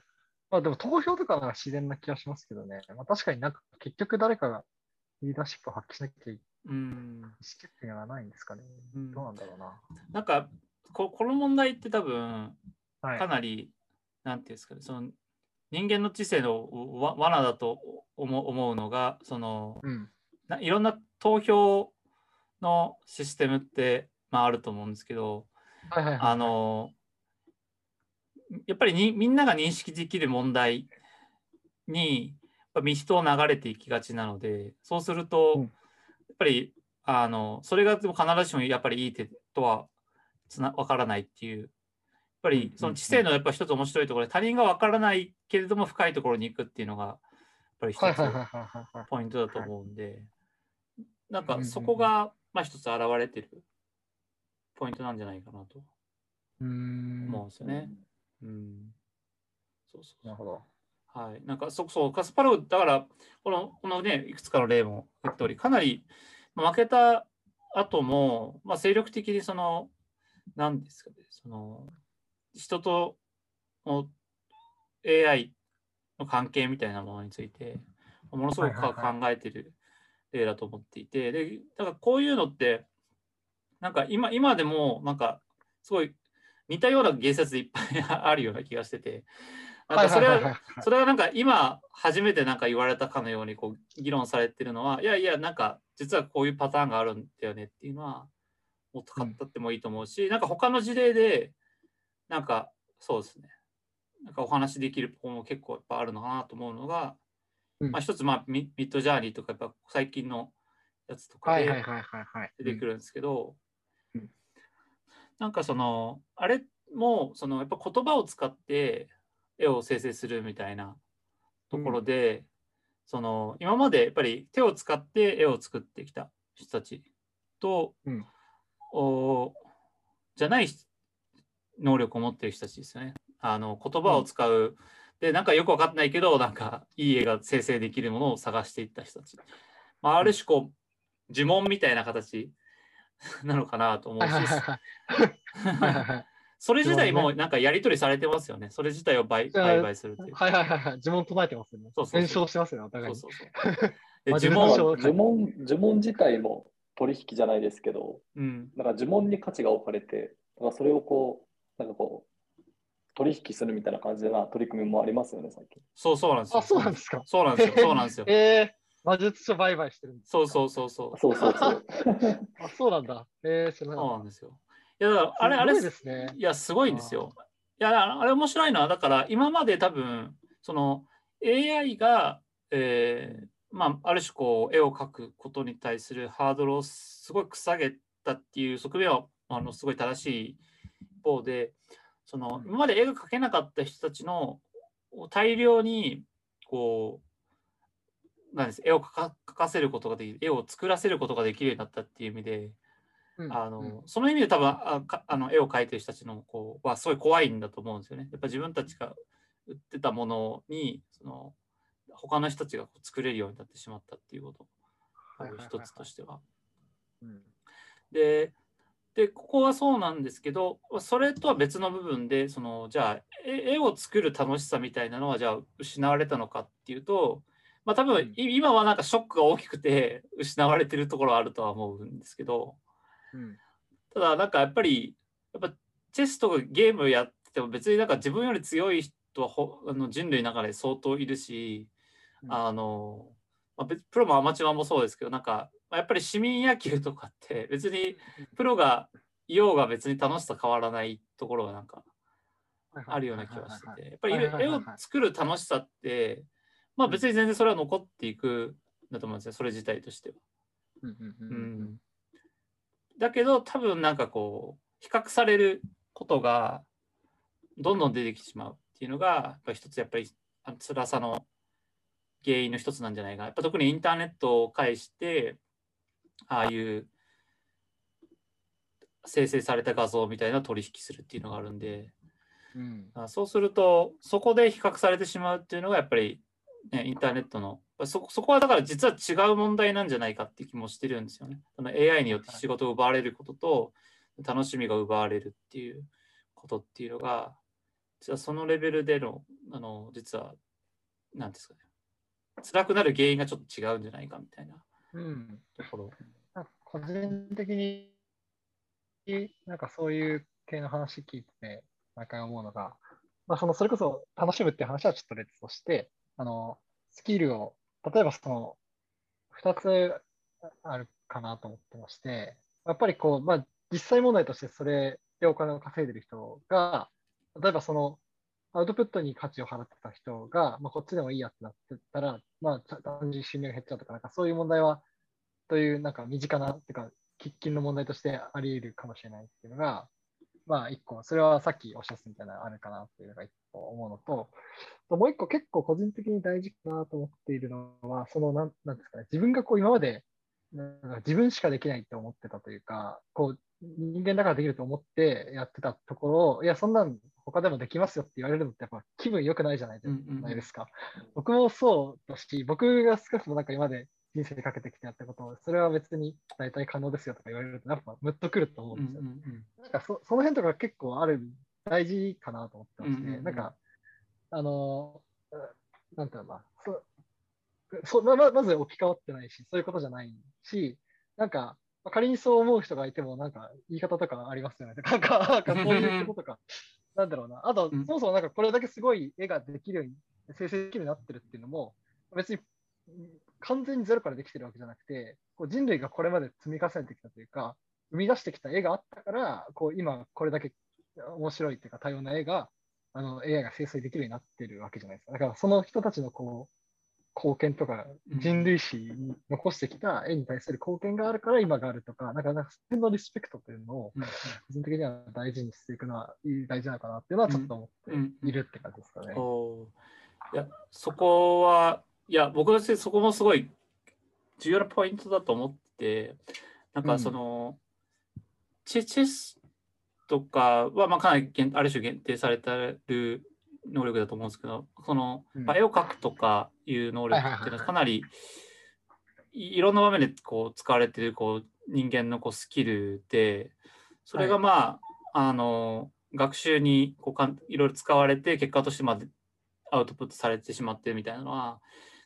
まあでも投票とかなら自然な気がしますけどね。まあ確かになんか結局誰かがリーダーシップを発揮しなきゃいうん意思決定がないんですかね。うんどうなんだろうな。なんかこ、この問題って多分、はいか。なり、なんていうんですかね、その人間の知性のわ罠だと思う思うのが、そのうん。ないろんな投票のシステムって、まあ、あると思うんですけど、はいはいはい。あのやっぱりにみんなが認識できる問題にやっぱ人を流れていきがちなのでそうすると、うんやっぱりあのそれがでも必ずしもやっぱりいい手とはつな分からないっていうやっぱりその知性のやっぱ一つ面白いところで他人が分からないけれども深いところに行くっていうのがやっぱり一つ。ポイントだと思うんで、なんかそこがまあ一つ現れてるポイントなんじゃないかなとうーん。思うんですよね。うん。そうそうなるほど。はい。なんか、そそう、カスパロフ、だから、この、このね、いくつかの例も言った通り、かなり、まあ負けた後も、まあ、精力的にその、なんですかね、その、人との AI の関係みたいなものについて、ものすごく考えてる例だと思っていて、で、だからこういうのって、なんか今、今でも、なんか、すごい似たような言説でいっぱいあるような気がしてて、なんかそれは、それはなんか今初めてなんか言われたかのようにこう議論されてるのは、いやいや、なんか実はこういうパターンがあるんだよねっていうのは、もっと語ってもいいと思うし、なんか他の事例で、なんかそうですね、なんかお話できるポイントも結構やっぱあるのかなと思うのが、うん。まあ一つ、まあミミッドジャーニーとかやっぱ最近のやつとかで。出てくるんですけど、うん。なんかその、あれもそのやっぱ言葉を使って絵を生成するみたいなところで、その今までやっぱり手を使って絵を作ってきた人たちと、うん。おじゃない能力を持っている人たちですよね。あの言葉を使う、でなんかよくわかんないけどなんかいい絵が生成できるものを探していった人たち。まあ、ある種こう呪文みたいな形なのかなと思うし、それ自体呪もなんかやり取りされてますよね。それ自体を売買するっていう。はいはいはいはい。呪文唱えてますよね。そうそうそう伝承してますよね、お互いに。そうそうそう。呪文、呪文呪文自体も取引じゃないですけど、うん、なんか呪文に価値が置かれて、なんかそれをこう、なんかこう、取引するみたいな感じな取り組みもありますよね、最近。そうそうなんですよ。あ、そうなんですか？そうなんですよ。そうなんですよ。*laughs* えー、魔術書売買してるんですそうそうそうそう。そうそうそう。*laughs* あ、そうなんだ。えー、知らなそうなんですよ。いや、だからたあれ、あれすごいですね。いや、すごいんですよ。いや、あれ面白いのは、だから今まで多分、その AI が、えーまあ、ある種こう、絵を描くことに対するハードルをすごく下げたっていう側面は、あのすごい正しい一方で、その今まで絵が描けなかった人たちの大量に、こう、なんです絵を描かせることができる、絵を作らせることができるようになったっていう意味で、うんあのうんその意味で多分あかあの絵を描いてる人たちのこうはすごい怖いんだと思うんですよね。やっぱ自分たちが売ってたものにその他の人たちがこう作れるようになってしまったっていうこと。一つとしては。うん。ででここはそうなんですけどそれとは別の部分でそのじゃあ絵絵を作る楽しさみたいなのはじゃあ失われたのかっていうと、まあ、多分い今はなんかショックが大きくて *laughs* 失われてるところはあるとは思うんですけど。うん。ただなんかやっぱりやっぱチェスとかゲームやってても別になんか自分より強い人はほあの人類の中で相当いるし、うんあの、まあ、別プロもアマチュアもそうですけどなんかまあやっぱり市民野球とかって別にプロがいようが別に楽しさ変わらないところがなんかあるような気がしててやっぱり絵を作る楽しさってまあ別に全然それは残っていくんだと思うんですよそれ自体としては。うんだけど多分なんかこう比較されることがどんどん出てきてしまうっていうのが一つやっぱり辛さの原因の一つなんじゃないかな。やっぱ特にインターネットを介してああいう生成された画像みたいな取引するっていうのがあるんで。うん。あそうするとそこで比較されてしまうっていうのがやっぱり、ね、インターネットのそそこはだから実は違う問題なんじゃないかって気もしてるんですよね。その AI によって仕事を奪われることと楽しみが奪われるっていうことっていうのが実はそのレベルでのあの実は何ですかね辛くなる原因がちょっと違うんじゃないかみたいなうん、なるほど。なん個人的に、なんかそういう系の話聞いてて、毎回思うのが、まあ、そのそれこそ楽しむって話はちょっと別として、あの、スキルを、例えばその、2つあるかなと思ってまして、やっぱりこう、まあ、実際問題としてそれでお金を稼いでる人が、例えばその、アウトプットに価値を払ってた人が、まあ、こっちでもいいやってなってたら、まあ、単純に収入が減っちゃうとか、なんかそういう問題は、という、なんか身近な、っていうか、喫緊の問題としてあり得るかもしれないっていうのが、まあ、一個、それはさっきおっしゃったみたいなのあるかなっていうのが一個思うのと、ともう一個結構個人的に大事かなと思っているのは、その、なんなんですかね、自分がこう今まで、なんか自分しかできないって思ってたというか、こう、人間だからできると思ってやってたところを、いや、そんなん他でもできますよって言われるのってやっぱ気分良くないじゃないうんうんうんないですか。僕もそうだし、僕が少しもなんか今まで人生にかけてきてやったことを、それは別に大体可能ですよとか言われると、やっぱムッとくると思ううんんですよ。うんうんなんかそその辺とか結構ある、大事かなと思ってまして、うんうんうんなんか、あの、うんなんていうのかな、そそまままず置き換わってないし、そういうことじゃないし、なんか、まあ仮にそう思う人がいても、なんか言い方とかありますよね。なんか、なんかそういうこととか、*laughs* なんだろうな。あと、うんそもそもなんかこれだけすごい絵ができるように、生成できるようになってるっていうのも、別にうん完全にゼロからできてるわけじゃなくて、こう人類がこれまで積み重ねてきたというか、生み出してきた絵があったから、こう今これだけ面白いっていうか多様な絵が、あの AI が生成できるようになってるわけじゃないですか。だからその人たちのこう貢献とかうん。人類史に残してきた絵に対する貢献があるから今があるとか、なんかなんかそのリスペクトというのをうん個人的には大事にしていくのは大事なのかなっていうのはちょっと思っているって感じですかね。いやそこはいや僕としてそこもすごい重要なポイントだと思っててなんかその、チェチェスとかはまあかなり限ある種限定されてる能力だと思うんですけどその、うん。まあ絵を描くとかいう能力っていうのはかなりいいろんな場面でこう使われてるこう人間のこうスキルでそれがまあ、あの学習にこうかんいろいろ使われて結果としてまでアウトプットされてしまってるみたいなのは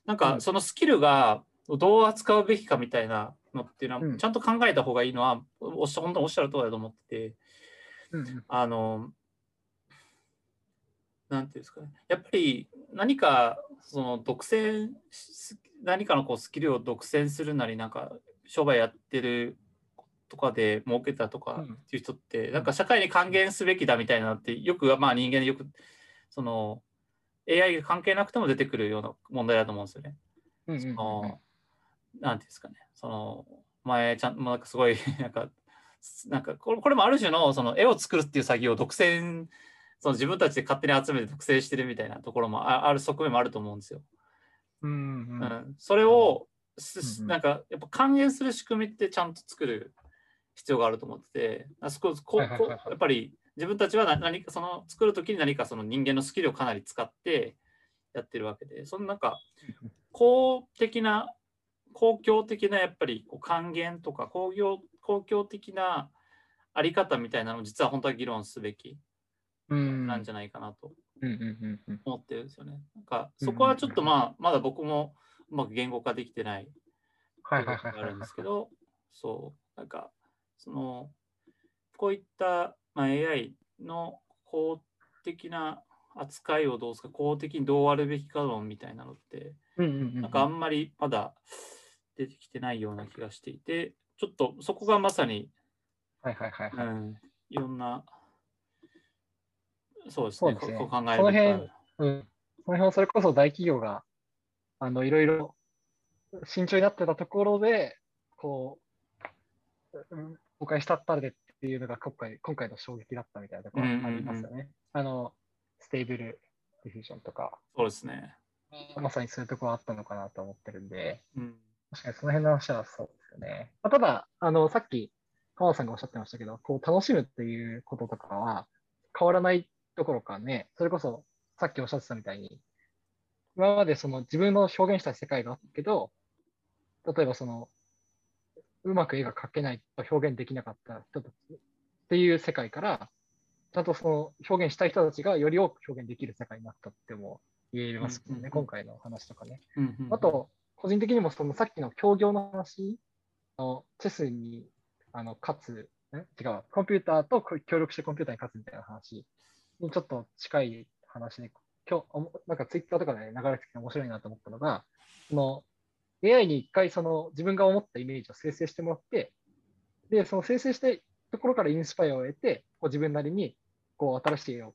なんうん。かそのスキルがどう扱うべきかみたいなのっていうのうん。はちゃんと考えた方がいいのはおっしゃ本当におっしゃる通りだと思っててうんうん。あのなんていうんですかね。やっぱり何かその独占し何かのこうスキルを独占するなりなんか商売やってるとかで儲けたとかうん。っていう人って、なんか社会に還元すべきだみたいなのってよくまあ人間でよくその AI が関係なくても出てくるような問題だと思うんですよね。うんうんなんていうんですかね、その前ちゃんもうなんかすごい *laughs* なんかなんかこれこれもある種のその絵を作るっていう作業を独占その自分たちで勝手に集めて独占してるみたいなところもあある側面もあると思うんですよ。うんううん。ん。それをすうんうん。なんかやっぱ還元する仕組みってちゃんと作る必要があると思っててあそこここやっぱり自分たちは何何かその作る時に何かその人間のスキルをかなり使ってやってるわけでそのなんか *laughs* 公的な公共的なやっぱりこう還元とか公共公共的なあり方みたいなのを実は本当は議論すべき。うんなんじゃないかなと。思ってるんですよね。なんかそこはちょっとまあまだ僕もうまく言語化できてない部分があるんですけど、そう、なんか、その、こういった、まあ、AI の公的な扱いをどうすか、公的にどうあるべきか論みたいなのって、なんかあんまりまだ出てきてないような気がしていて、ちょっとそこがまさに、はいはいはいはい。うん、いろんな、そうですね、そうですねここ考えその辺うん。その辺はそれこそ大企業が、あの、いろいろ慎重になってたところで、こう、うん公開したったらでっていうのが今回、今回の衝撃だったみたいなところありますよね。あの、 Stable Diffusion とか、そうですね。まさにそういうところあったのかなと思ってるんで、うん。確かにその辺の話はそうですよね。まあ、ただ、あの、さっき、川田さんがおっしゃってましたけど、こう、楽しむっていうこととかは変わらないどころかね、それこそ、さっきおっしゃってたみたいに、今までその自分の表現した世界があったけど、例えばその、うまく絵が描けないと表現できなかった人たちっていう世界から、ちゃんとその表現したい人たちがより多く表現できる世界になったっても言えますもんね、うんうんうん。今回の話とかね。うんうんあ、と、個人的にもそのさっきの協業の話、あのチェスにあの勝つ、ん？違う、コンピューターとこ協力してコンピューターに勝つみたいな話にちょっと近い話で、今日、おもなんかツイッターとかで流れてきて面白いなと思ったのが、その AI に一回その自分が思ったイメージを生成してもらって、で、その生成したところからインスパイアを得て、こう自分なりにこう新しい絵を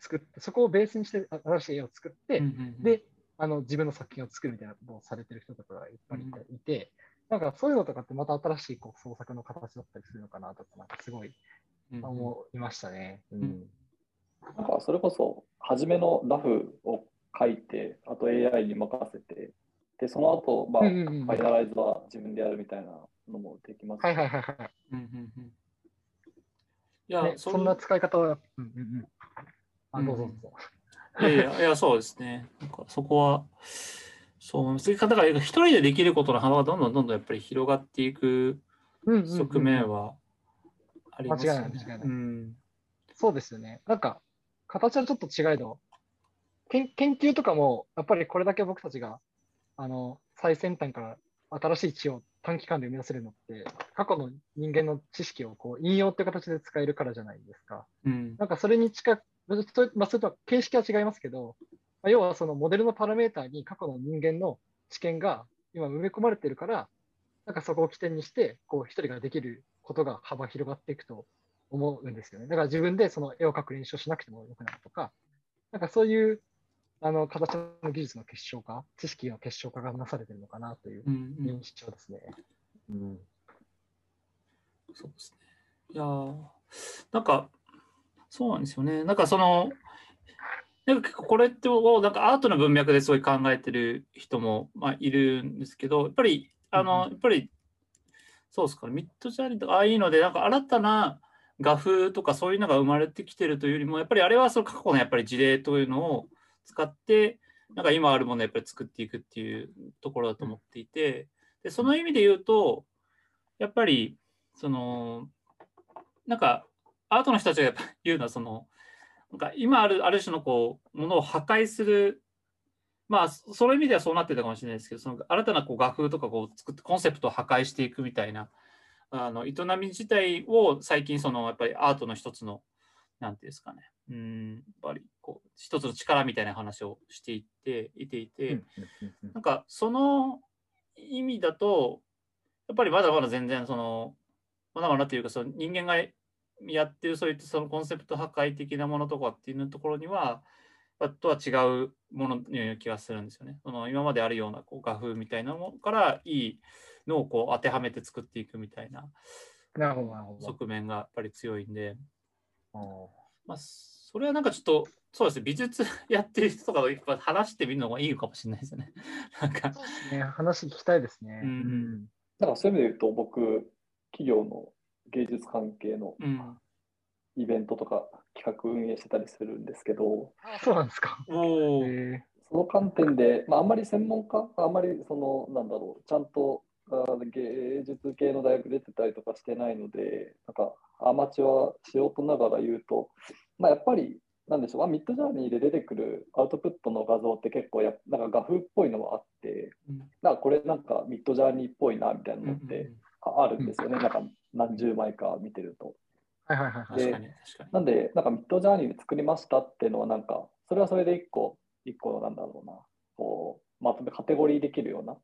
作って、そこをベースにして新しい絵を作って、うんうんうん、で、あの自分の作品を作るみたいなことをされてる人とかがいっぱいいて、なんかそういうのとかってまた新しいこう創作の形だったりするのかなとか、なんかすごいうんうん。思いましたね。うんんなんかそれこそ、初めのラフを書いて、あと AI に任せて、で、その後、まあ、うんうんうんファイナライズは自分でやるみたいなのもできます。はいはいはいはい。うんうんうんいや、ね、そそんな使い方は、うんうんうん。あ、どうぞどうぞ。いやいや、いやそうですね。なんかそこは、そう、そういう方が一人でできることの幅がどんどんどんどんやっぱり広がっていく側面はありますよね。間違いない間違いないうん。そうですよね。なんか、形はちょっと違いど、研研究とかも、やっぱりこれだけ僕たちが、あの、最先端から新しい知を短期間で生み出せるのって、過去の人間の知識をこう引用って形で使えるからじゃないですか。うん。なんかそれに近く、まあ、それとは形式は違いますけど、まあ、要はそのモデルのパラメーターに過去の人間の知見が今埋め込まれてるから、なんかそこを起点にして、こう一人ができることが幅広がっていくと思うんですよね。だから自分でその絵を描く練習をしなくてもよくなるとか、なんかそういうあの形の技術の結晶化、知識の結晶化がなされてるのかなといううんうん印象ですね。うんそうですね。いやーなんか、そうなんですよね。なんかその、なんか結構これってをなんかアートの文脈ですごい考えてる人も、まあ、いるんですけど、やっぱり、あの、うんうんやっぱり、そうですかね、ミッドジャーニーとか、ああいうので、なんか新たな画風とかそういうのが生まれてきてるというよりも、やっぱりあれはその過去のやっぱり事例というのを使って、なんか今あるものをやっぱり作っていくっていうところだと思っていて、でその意味で言うと、やっぱり、その、なんか、アートの人たちがやっぱ言うのは、その、なんか今あるある種のこうものを破壊する、まあ、その意味ではそうなってたかもしれないですけど、その新たなこう画風とかこう作って、コンセプトを破壊していくみたいな、あの営み自体を最近、そのやっぱりアートの一つの、なんていうんですかね、うん、やっぱりこう一つの力みたいな話をしていっていていて、なんかその意味だと、やっぱりまだまだ全然その、まだまだというかその人間がやってるそういったそのコンセプト破壊的なものとかっていうところには、とは違うもののような気がするんですよね。その今まであるようなこう画風みたいなものからいいのをこう当てはめて作っていくみたいななるほど、なるほど。側面がやっぱり強いんで、まあ、それはなんかちょっと、そうですね、美術 *laughs* やってる人とかといっぱい話してみるのがいいのかもしれないですよね。*laughs* なんか、ね、話聞きたいですね。うんうんだからそういう意味で言うと、僕、企業の芸術関係のうん。イベントとか企画運営してたりするんですけど、あそうなんですか。おお、えその観点で、まあ、あんまり専門家、あんまりその、なんだろう、ちゃんとあ芸術系の大学出てたりとかしてないので、なんかアマチュア素人ながら言うと、まあ、やっぱり、なんでしょう、まあ、ミッドジャーニーで出てくるアウトプットの画像って結構や、なんか画風っぽいのはあって、うんなんかこれなんかミッドジャーニーっぽいなみたいなのってああるんですよね、なんか何十枚か見てると。ー、はいはいはいはい。確かに、確かに。なんで、なんかミッドジャーニーで作りましたっていうのは、なんか、それはそれで一個、一個のなんだろうな、こう、まとめ、カテゴリーできるような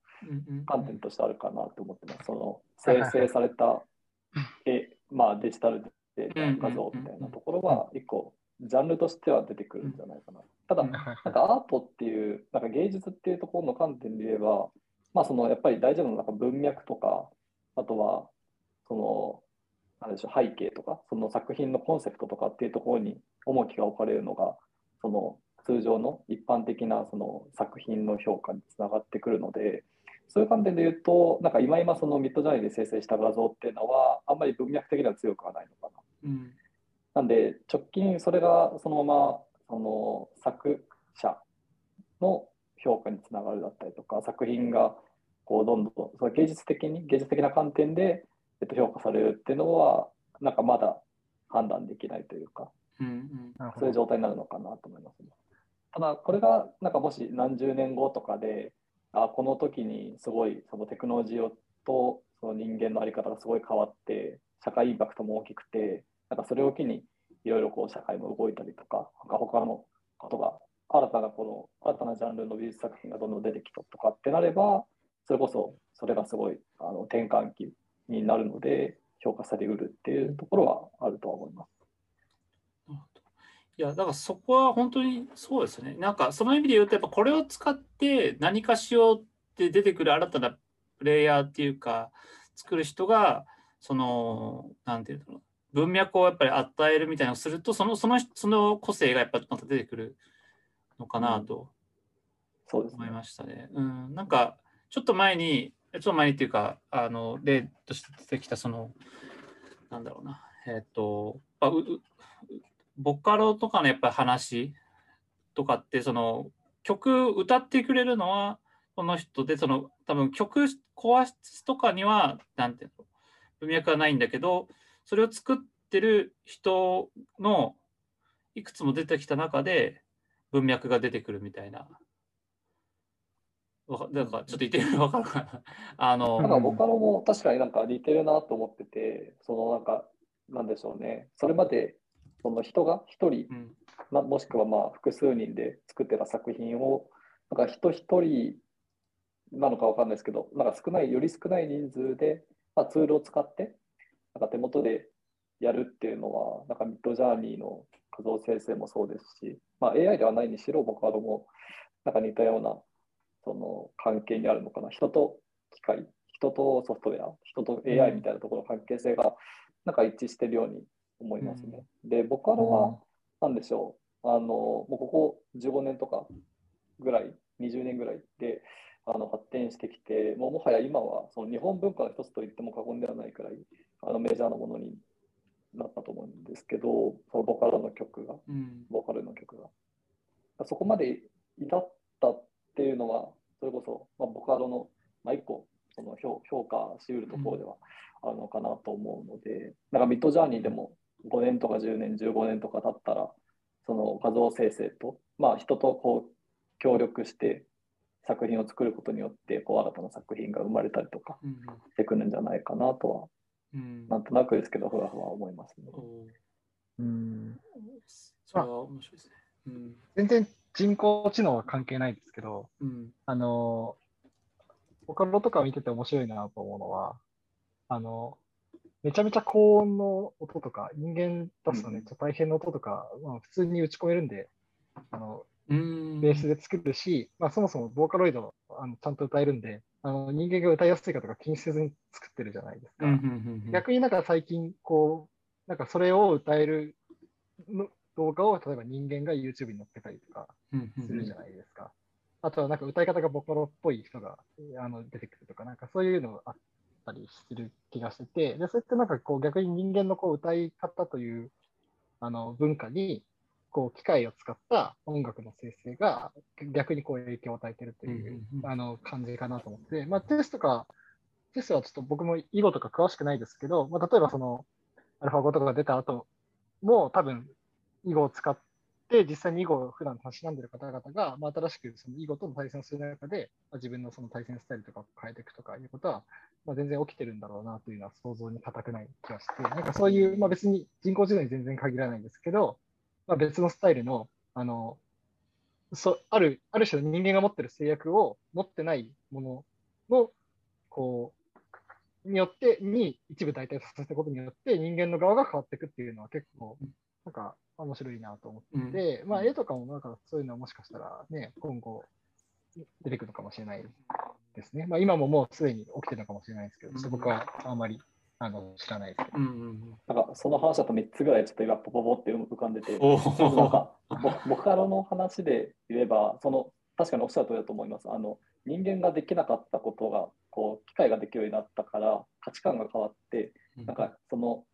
観点としてあるかなと思ってます。その、生成された絵、まあデジタルデータ画像みたいなところは、一個、ジャンルとしては出てくるんじゃないかな。ただ、なんかアートっていう、なんか芸術っていうところの観点で言えば、まあそのやっぱり大事なのはなんか文脈とか、あとはその、なんでしょう、背景とか、その作品のコンセプトとかっていうところに重きが置かれるのが、その通常の一般的なその作品の評価につながってくるので、そういう観点で言うと、なんか今今そのミッドジャーニーで生成した画像っていうのは、あんまり文脈的には強くはないのかな。うんなんで、直近それがそのままその作者の評価につながるだったりとか、作品がこうどんどんその芸術的に、芸術的な観点で、えっと、評価されるっていうのは、なんかまだ判断できないというか、うんうん。そういう状態になるのかなと思いますね。ただ、これがなんかもし何十年後とかで、あこの時にすごいそのテクノロジーとその人間の在り方がすごい変わって、社会インパクトも大きくて、なんかそれを機にいろいろこう社会も動いたりとか、なんか他のことが、新たなこの新たなジャンルの美術作品がどんどん出てきたとかってなれば、それこそそれがすごいあの転換期になるので、評価されうるっていうところはあるとは思います。いや、だからそこは本当にそうですね。なんかその意味で言うと、やっぱこれを使って何かしようって出てくる新たなプレイヤーっていうか、作る人が、その、なんていうの、文脈をやっぱり与えるみたいなのをすると、その、その、その個性がやっぱまた出てくるのかなとそう思い。ましたね。うん、なんか、ちょっと前に、ちょっと前にっていうか、あの、例として出てきた、その、なんだろうな、えっ、と、あうボカロとかのやっぱり話とかって、その、曲歌ってくれるのは、この人で、その、多分曲、壊すとかには、なんていうの、文脈はないんだけど、それを作ってる人のいくつも出てきた中で、文脈が出てくるみたいな。なんかちょっと言ってる？*laughs* の分かるかな？あの、なんかボカロも確かになんか似てるなと思ってて、そのなんか、なんでしょうね、それまでその人が一人、うんまもしくはまあ複数人で作ってた作品を、なんか人一人なのかわかんないですけど、なんか少ない、より少ない人数で、まあ、ツールを使って、なんか手元でやるっていうのは、なんかミッドジャーニーの画像生成もそうですし、まあ、AI ではないにしろ、ボカロもなんか似たようなその関係にあるのかな。人と機械、人とソフトウェア、人と AI みたいなところの関係性がなんか一致してるように思いますね。で、ボカロは、なんでしょう、あの、もうここ15年とかぐらい、20年ぐらいであの発展してきて、もうもはや今はその日本文化の一つと言っても過言ではないくらいあのメジャーなものになったと思うんですけど、そのボカロの曲が、うん。ボーカルの曲が。そこまで至ったっていうのは、それこそ、まあ、ボカロの、まあ、一個、その評価しうるところではあるのかなと思うので、なんかミッドジャーニーでも5年とか10年、15年とか経ったら、その画像生成と、まあ、人とこう協力して作品を作ることによってこう新たな作品が生まれたりとかうんしてくるんじゃないかなとは、うん。なんとなくですけど、ふわふわ思いますね。うん。それは面白いですね。うん。全然人工知能は関係ないですけど、うん。あの、ボカロとか見てて面白いなと思うのは、あの、めちゃめちゃ高音の音とか、人間出すのめっちゃ大変な音とか、まあ、普通に打ち込めるんで、あの、うんベースで作るし、まあ、そもそもボーカロイドあのちゃんと歌えるんで、あの人間が歌いやすいかとか気にせずに作ってるじゃないですか。うんうんうん逆になんか最近、こう、なんかそれを歌えるの動画を例えば人間が YouTube に載っけたりとかうんうんするじゃないですか。あとはなんか歌い方がボカロっぽい人があの出てくるとか、なんかそういうのあったりする気がしてて、で、それってなんかこう逆に人間のこう歌い方というあの文化にこう機械を使った音楽の生成が逆にこう影響を与えてるという、うんあの感じかなと思って、まあ、テストか、テストはちょっと僕も囲碁とか詳しくないですけど、まあ、例えばそのアルファ5とかが出た後も多分囲碁を使って実際に囲碁を普段たしなんでる方々が、まあ、新しくその囲碁との対戦をする中で、まあ、自分のその対戦スタイルとかを変えていくとかいうことは、まあ、全然起きてるんだろうなというのは想像に難くない気がして、なんかそういう、まあ、別に人工知能に全然限らないんですけど、まあ、別のスタイルの、あの、そある、ある種の人間が持ってる制約を持ってないものの、こう、によって、に一部代替させたことによって、人間の側が変わっていくっていうのは結構、なんか面白いなと思ってて、まあ絵とかもなんかそういうのはもしかしたらね、今後出てくるのかもしれないですね。まあ今ももうすでに起きてるのかもしれないですけど、ちょっと僕はあんまりあの知らないですけど。うんうんなんかその話だと3つぐらいちょっと今ポポポって浮かんでて、おまずなんお。かボボカロの話で言えば、その確かにおっしゃる通りだと思います。あの人間ができなかったことがこう機械ができるようになったから価値観が変わって、なんかその機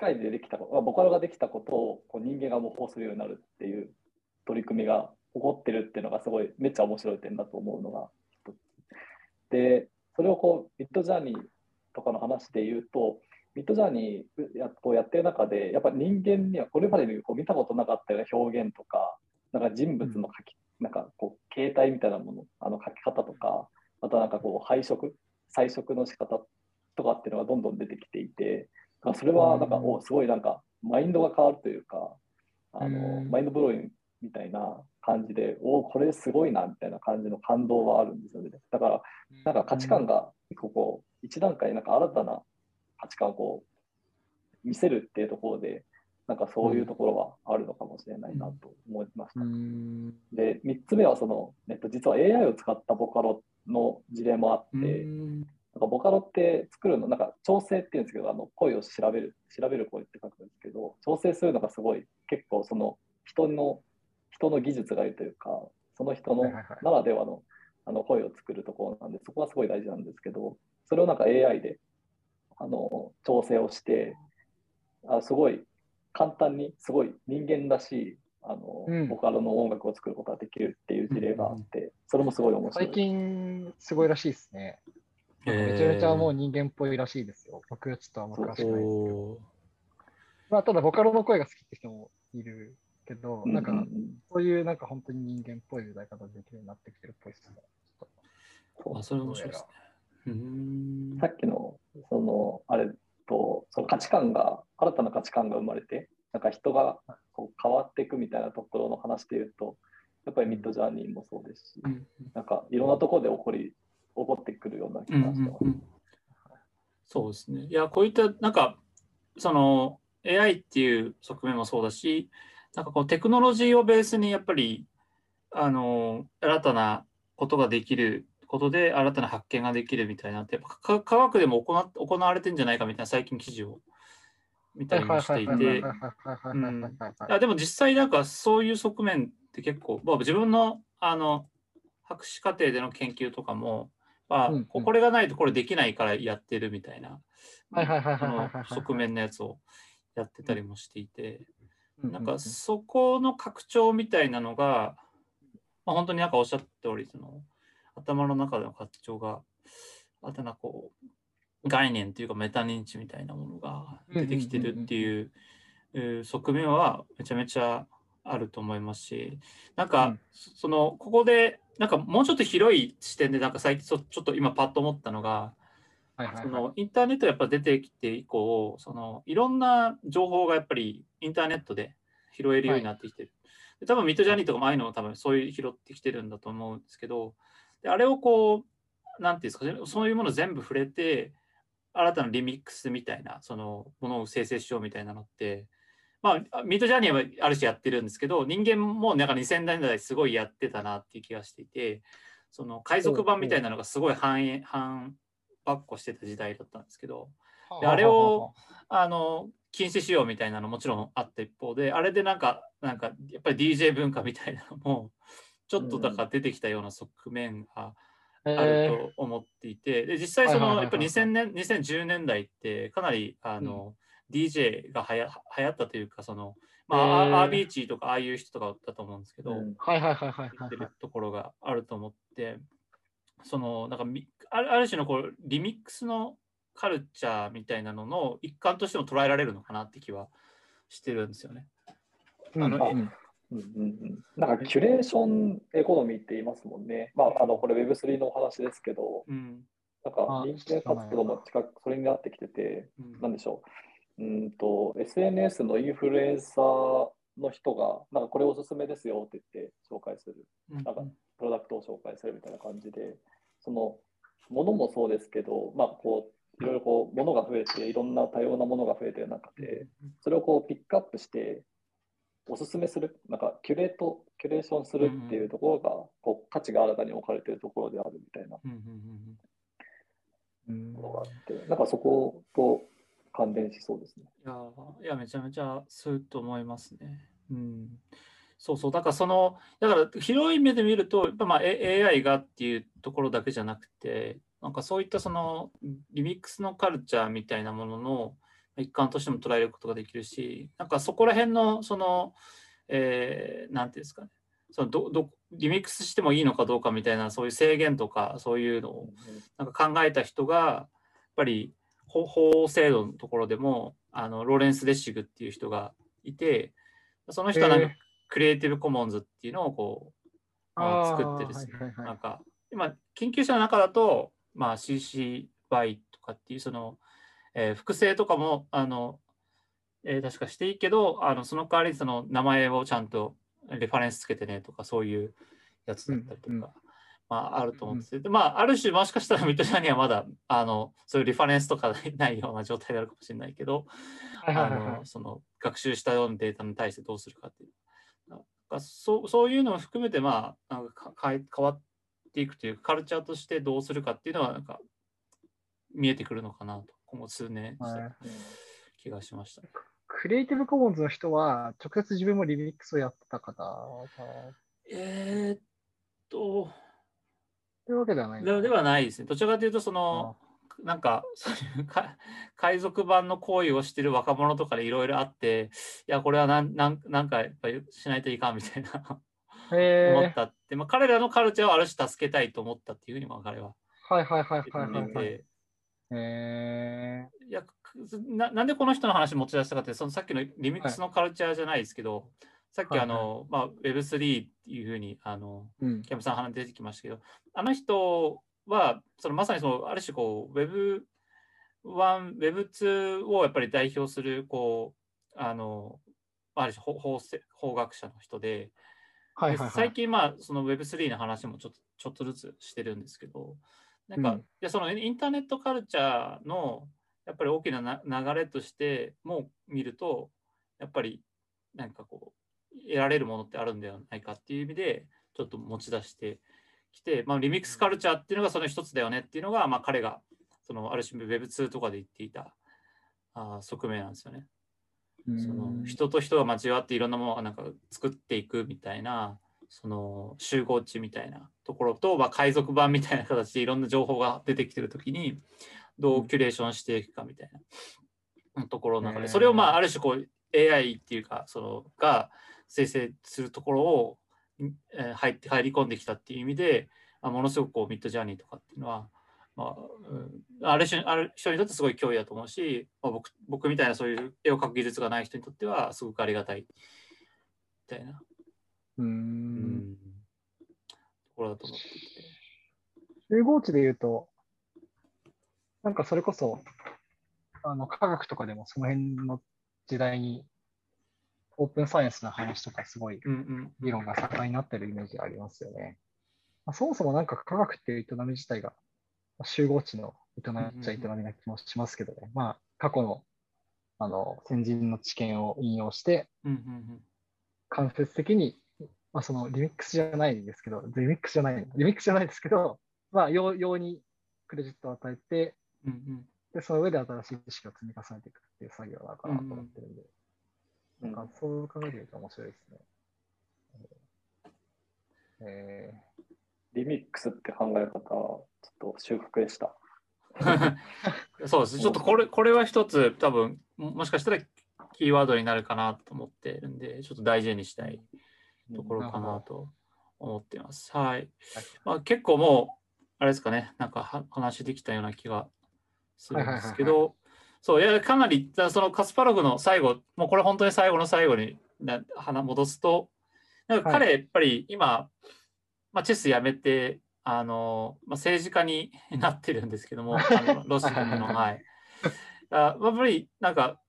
械でできたこと、ボカロができたことをこう人間が模倣するようになるっていう取り組みが起こってるっていうのがすごいめっちゃ面白い点だと思うのが一つ。で、それをこうミッドジャーニーとかの話で言うと、ミッドジャーニーやこうやってる中で、やっぱ人間にはこれまでにこう見たことなかったような表現とか、なんか人物の描き、なんかこう形態みたいなもの、あの描き方とか、またなんかこう配色、彩色の仕方かそれはなんか、うん。おすごいなんかマインドが変わるというか、あのうん。マインドブローイングみたいな感じで、おこれすごいなみたいな感じの感動はあるんですよね。だからなんか価値観がこう、一段階なんか新たな価値観をこう見せるっていうところで、なんかそういうところはあるのかもしれないなと思いました。うん。で、3つ目はその、えっと、実は AI を使ったボカロの事例もあって、なんかボカロって作るの、なんかうんですけど、あの声を調べる、調べる声って書くんですけど、調整するのがすごい結構その人の、人の技術がいるというか、その人のならではのあの声を作るところなんで、そこはすごい大事なんですけど、それをなんか AI であの調整をして、あすごい簡単に、すごい人間らしいあの、うんボカロの音楽を作ることができるっていう事例があって、それもすごい面白い。最近すごいらしいですね。めちゃめちゃもう人間っぽいらしいですよ。僕はちょっとあんま詳しくないですけど。おまあ、ただ、ボカロの声が好きって人もいるけど、なんかそういうなんか本当に人間っぽい歌い方できるようになってきてるっぽいですね。そうーあ、それ面白いですね。うーんさっきの、その、あれと、その価値観が、新たな価値観が生まれて、なんか人がこう変わっていくみたいなところの話で言うと、やっぱりミッドジャーニーもそうですし、うんなんかいろんなところで起こり、起こってくるような気うんがしてます。うんうんそうですね。いや、こういった、なんか、その AI っていう側面もそうだし、なんかこうテクノロジーをベースにやっぱり、あの、新たなことができることで、新たな発見ができるみたいなって、やっぱか科学でも行っ行われてんじゃないかみたいな最近記事を見たりもしていて、いやでも実際なんかそういう側面って結構、まあ、自分のあの博士課程での研究とかも、まあここれがないとこれできないからやってるみたいな。はいはいはいはいあのはいはい。はい側面のやつをやってたりもしていて、うん。なんかそこの拡張みたいなのが、まあ、本当になんかおっしゃった通りその頭の中での拡張が新たなこう概念というかメタ認知みたいなものが出てきてるっていうう側面はめちゃめちゃあると思いますしなんか、うん。そのここでなんかもうちょっと広い視点でなんか最近そちょっと今パッと思ったのがはいはいはい。そのインターネットがやっぱ出てきて以降そのいろんな情報がやっぱりインターネットで拾えるようになってきてる。で多分ミッドジャーニーとかもああいうのも多分そういう拾ってきてるんだと思うんですけどであれをこうなんていうんですかそういうもの全部触れて新たなリミックスみたいなそのものを生成しようみたいなのってまあミッドジャーニーはある種やってるんですけど人間もなんか2000年代すごいやってたなっていう気がしていてその海賊版みたいなのがすごい反映反ばっこしてた時代だったんですけどであれをあの禁止しようみたいなのもちろんあった一方であれでなんかなんかやっぱり DJ 文化みたいなのもちょっとだから出てきたような側面がえあるーと思っていて、で実際そのやっぱり2000年2010年代ってかなりあの、DJ がはや流行ったというかそのまあ、アービーチーとかああいう人とかだと思うんですけど、うんはいはいはいはいて。るところがあると思って、そのなんかみあるある種のこうリミックスのカルチャーみたいなのの一環としても捉えられるのかなって気はしてるんですよね。うんあのうんうんうんうん、なんかキュレーションエコノミーって言いますもんね。まあ、あのこれ Web3 のお話ですけど、うんなんかあ人間活動も近くそれになってきてて、うんなんでしょう。うんと SNS のインフルエンサーの人が、なんかこれおすすめですよって言って紹介する。うん。なんかプロダクトを紹介するみたいな感じで、そのものもそうですけど、まあ、こういろいろこうものが増えて、いろんな多様なものが増えてる中で、それをこうピックアップして、おすすめする、なんかキュレート、キュレーションするっていうところが、こう価値が新たに置かれているところであるみたいな。のがあって、なんかそこと関連しそうですね。いやーいやめちゃめちゃそうと思いますね。うん、そうそうだからそのだから広い目で見るとやっぱまあ AI がっていうところだけじゃなくてなんかそういったそのリミックスのカルチャーみたいなものの一環としても捉えることができるしなんかそこら辺のその、えーなんていうんですかねそのどどリミックスしてもいいのかどうかみたいなそういう制限とかそういうのをなんか考えた人がやっぱり法法制度のところでもあのローレンス・デッシグっていう人がいてその人はなんかクリエイティブ・コモンズっていうのをこう、まあ、作ってですね、はいはいはい。なんか今研究者の中だと、まあ、CC by とかっていうその、えー複製とかもあの、えー確かしていいけどあのその代わりその名前をちゃんとレファレンスつけてねとかそういうやつだったりとか、うんうんまあ、あると思うんですけど、でまあ、ある種もしかしたらミッドジャーニーはまだあのそういうリファレンスとかないような状態であるかもしれないけど、その学習したようなデータに対してどうするかっていう。なんかそうそういうのも含めて、まあ、なんかか変わっていくというか、カルチャーとしてどうするかっていうのは、なんか見えてくるのかなと、今後数年したはい気がしました。クリエイティブコモンズの人は、直接自分もリミックスをやってた方えー、っと、というわけではないでではないですね。どちらかというと、その、なんか、そういうか海賊版の行為をしてる若者とかでいろいろあって、いや、これはなんなんなんかやっぱりしないといかんみたいな思ったって、まあ、彼らのカルチャーをある種助けたいと思ったっていうふうにも彼ははいはいはいはいはいはい。て、へいやななんでこの人の話持ち出したかって、そのさっきのリミックスのカルチャーじゃないですけど、さっきあの、まあ、Web3 っていうふうにあのーうん。キャンプさん話出てきましたけど、あの人はそのまさにそのある種こう Web1、Web2 をやっぱり代表するこうあのある種法法学者の人で、はいはいはい。で最近、まあ、その Web3 の話もちょっとちょっとずつしてるんですけど、なんか、うん。いやそのインターネットカルチャーのやっぱり大きなな流れとしても見ると、やっぱりなんかこう、得られるものってあるんではないかっていう意味で、ちょっと持ち出してきて、まあ、リミックスカルチャーっていうのがその一つだよねっていうのが、まあ、彼がそのある種 Web2 とかで言っていたあー側面なんですよね。うん。その人と人が交わっていろんなものをなんか作っていくみたいなその集合地みたいなところと、まあ、海賊版みたいな形でいろんな情報が出てきてるときにどうキュレーションしていくかみたいなところの中でそれをまあある種こう AI っていうかそのが生成するところを、えー入って入り込んできたっていう意味で、まあ、ものすごくこうミッドジャーニーとかっていうのは、まあうん、ある種ある人にとってすごい脅威だと思うし、まあ、僕僕みたいなそういう絵を描く技術がない人にとってはすごくありがたいみたいな、うん。ん、ところだと思っていて。集合値で言うと、なんかそれこそ、あの、科学とかでもその辺の時代に、オープンサイエンスの話とかすごいうんうん議論が盛んになってるイメージがありますよね。まあ、そもそもなんか科学っていう営み自体が、まあ集合値の営みっちゃ営みな気もしますけどね。まあ、過去の、あの、先人の知見を引用して、うんうん間接的に、まあ、そのリミックスじゃないんですけど、リミックスじゃない、リミックスじゃないですけど、まあ、用用にクレジットを与えて、うんうん。で、その上で新しい知識を積み重ねていくっていう作業なのかなと思ってるんで、うんなんかそう考えてみると面白いですね。えリミックスって考え方、ちょっと修復でした。*laughs* そうです。ちょっとこれ、これは一つ多分、ももしかしたらキーワードになるかなと思ってるんで、ちょっと大事にしたいところかなと思っています。はい。まあ、結構もう、あれですかね、なんかは話できたような気がするんですけはいはいど、そう、いや、かなり、だそのカスパロフの最後、もうこれ本当に最後の最後にな話戻すと、なんか彼、やっぱり今、まあ、チェスやめて、あの、まあ、政治家に *laughs* なってるんですけども、あのロシアの、はい。はい。あやっぱり、なんか、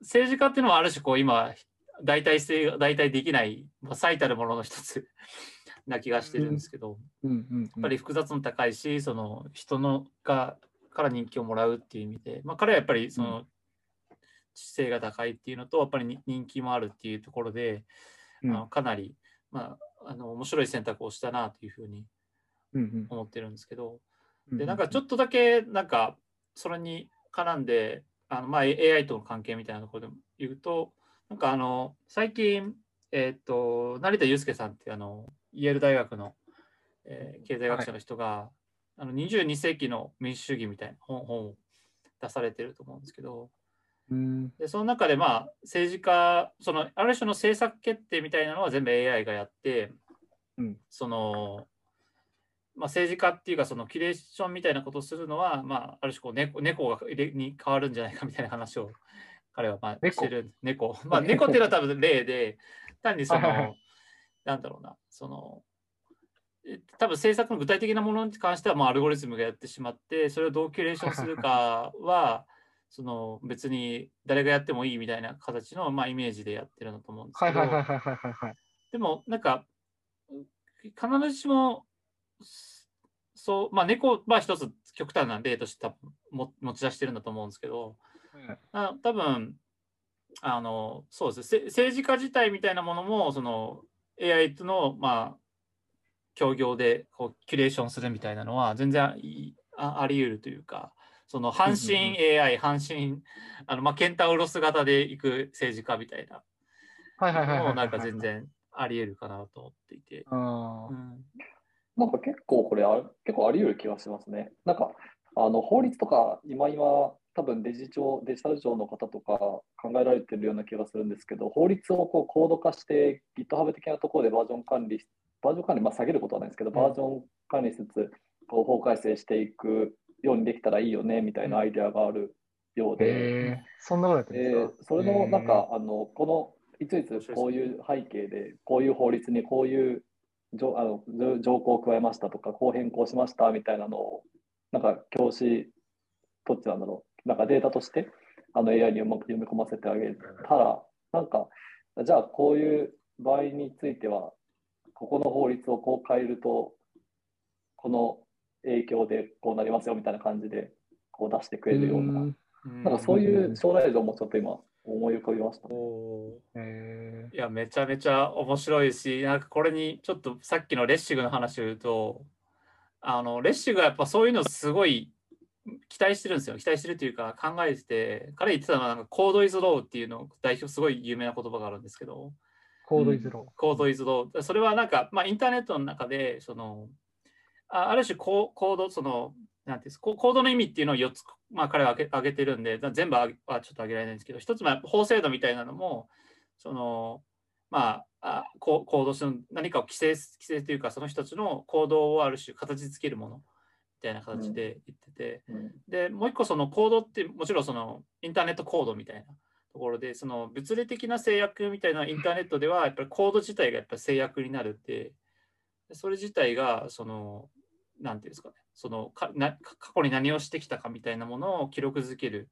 政治家っていうのはある種、こう、今、代替性が代替できない、まあ、最たるものの一つ *laughs* な気がしてるんですけど、ーうんうん、ややっぱり複雑も高いし、その人のがから人気をもらうっていう意味で、まあ、彼はやっぱりその知性が高いっていうのと、やっぱりに人気もあるっていうところで、うん。あのかなり、まあ、あの面白い選択をしたなというふうに思ってるんですけど、うんでなんかちょっとだけなんかそれに絡んであの、まあ、AI との関係みたいなところでも言うとなんかあの最近、えっと成田悠介さんってあのイェール大学の、えー経済学者の人が、あの22世紀の民主主義みたいな本本を出されてると思うんですけど。うん。でその中でまあ政治家そのある種の政策決定みたいなのは全部 AI がやって、うん。そのまあ、政治家っていうかそのキュレーションみたいなことをするのは、まあ、ある種こう猫猫が入れに変わるんじゃないかみたいな話を *laughs* 彼はまあ猫？してる猫、*laughs* まあ、猫っていうのは多分例で単にそのなんだろうなそのえ多分政策の具体的なものに関してはもうアルゴリズムがやってしまってそれをどうキュレーションするかはその別に誰がやってもいいみたいな形の、まあ、イメージでやってるんだと思うんですけど、はいはいはいはいはいはいはい。でもなんか必ずしもそうまあ猫は一つ極端な例として持ち出してるんだと思うんですけどあ多分あのそうですせ政治家自体みたいなものもその AI とのまあ協業でこうキュレーションするみたいなのは全然ああり得るというかその半身 AI、半身あの、まあ、ケンタウロス型で行く政治家みたいなはいはいはいはいはい。のもなんか全然あり得るかなと思っていて。なんか結構これあ、結構あり得る気がしますね。なんか、あの法律とか、今今、多分デジ庁デジタル庁の方とか考えられてるような気がするんですけど、法律をこうコード化して、GitHub 的なところでバージョン管理し、バージョン管理、まあ、下げることはないですけど、バージョン管理しつつ、こう法改正していくようにできたらいいよねみたいなアイデアがあるようで、えー、そんなことやってるんえですか？ーそれのなんか、あのこのいついつこういう背景でこういう法律にこういう条あの条条項を加えましたとかこう変更しましたみたいなのをなんか教師とってなんだろうなんかデータとしてあの AI にうまく読み込ませてあげたらなんかじゃあこういう場合についてはここの法律をこう変えるとこの影響でこうなりますよみたいな感じでこう出してくれるような。うんなんかそういう将来像もちょっと今思い浮かびました。おーえいや、めちゃめちゃ面白いし、なんかこれにちょっとさっきのレッシグの話を言うと、あの、レッシグはやっぱそういうのすごい期待してるんですよ。期待してるというか考えてて、彼言ってたのはなんかコードイズローっていうの代表すごい有名な言葉があるんですけど、ー、コードイズロコードイズロー。それはなんか、まあ、インターネットの中で、その、あある種ココード、その、なんていうんですか、ココードの意味っていうのを4つ、まあ、彼は挙げてるんで、全部はちょっと挙げられないんですけど、一つは法制度みたいなのも、その、まあ、あココードする何かを規制、規制というか、その人たちの行動をある種形付けるものたいな形で言ってて、うん。でもう一個そのコードってもちろんそのインターネットコードみたいなところでその物理的な制約みたいなインターネットではやっぱりコード自体がやっぱり制約になるってでそれ自体がそのなんていうんですかね。そのかな過去に何をしてきたかみたいなものを記録づける、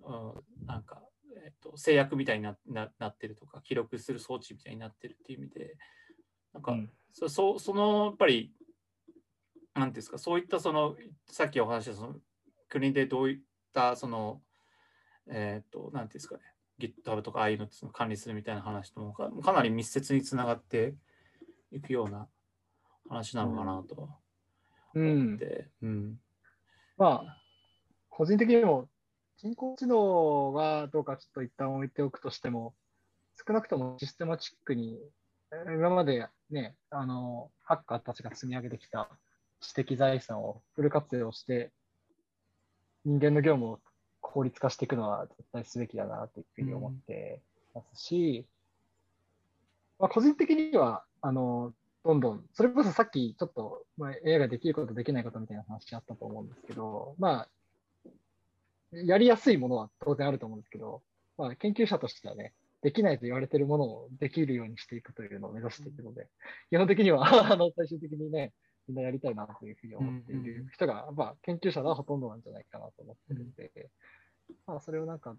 うん、なんか、えっと制約みたいになななってるとか記録する装置みたいになってるっていう意味でなんか、うん。そそそのやっぱりなんていうんですかそういったそのさっきお話ししたその国でどういったそのえっ、となんていうんですかね。GitHub とかああいうのってその管理するみたいな話ともかかなり密接につながっていくような話なのかなとうん。思って、うん。まあ、個人的にも人工知能がどうかちょっと一旦置いておくとしても、少なくともシステマチックに、えー今までね、あの、ハッカーたちが積み上げてきた知的財産をフル活用して、人間の業務を効率化していくのは絶対すべきだなというふうに思ってますし、まあ、個人的には、あの、どんどん、それこそさっきちょっと、まあ、AI ができること、できないことみたいな話あったと思うんですけど、まあ、やりやすいものは当然あると思うんですけど、まあ、研究者としてはね、できないと言われているものをできるようにしていくというのを目指していくので、基本的には *laughs* あの最終的にね、みんなやりたいなというふうに思っている人が、まあ、研究者がほとんどなんじゃないかなと思ってるんで、まあ、それをなんか、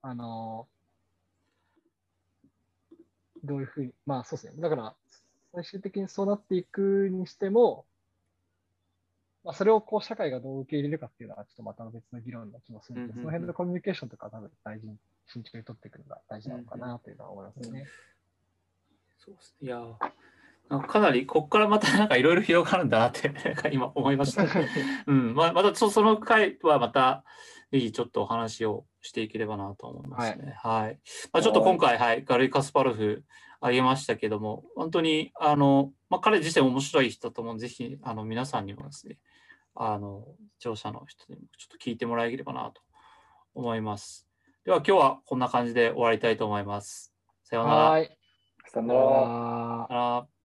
あのどういうふうに、まあそうですね。だから、最終的にそうなっていくにしても、まあ、それをこう社会がどう受け入れるかっていうのは、ちょっとまた別の議論な気もするので、うんうんうん。その辺のコミュニケーションとか多分大事に、慎重に取っていくのが大事なのかなというのは思いますね。そうです。ねいやかかなりここからまた *laughs* なんかいろいろ広がるんだなって *laughs* 今思いました。*laughs* うん、まあ、またそその回はまたぜひちょっとお話をしていければなと思いますね。はい。まあ、ちょっと今回、はい、ガルイ・カスパロフあげましたけども、本当に、あの、まあ、彼自身面白い人だと思うので、ぜひ、あの、皆さんにもですね、あの、視聴者の人にもちょっと聞いてもらえればなと思います。では、今日はこんな感じで終わりたいと思います。さようなら。はい。さよなら。あーさようなら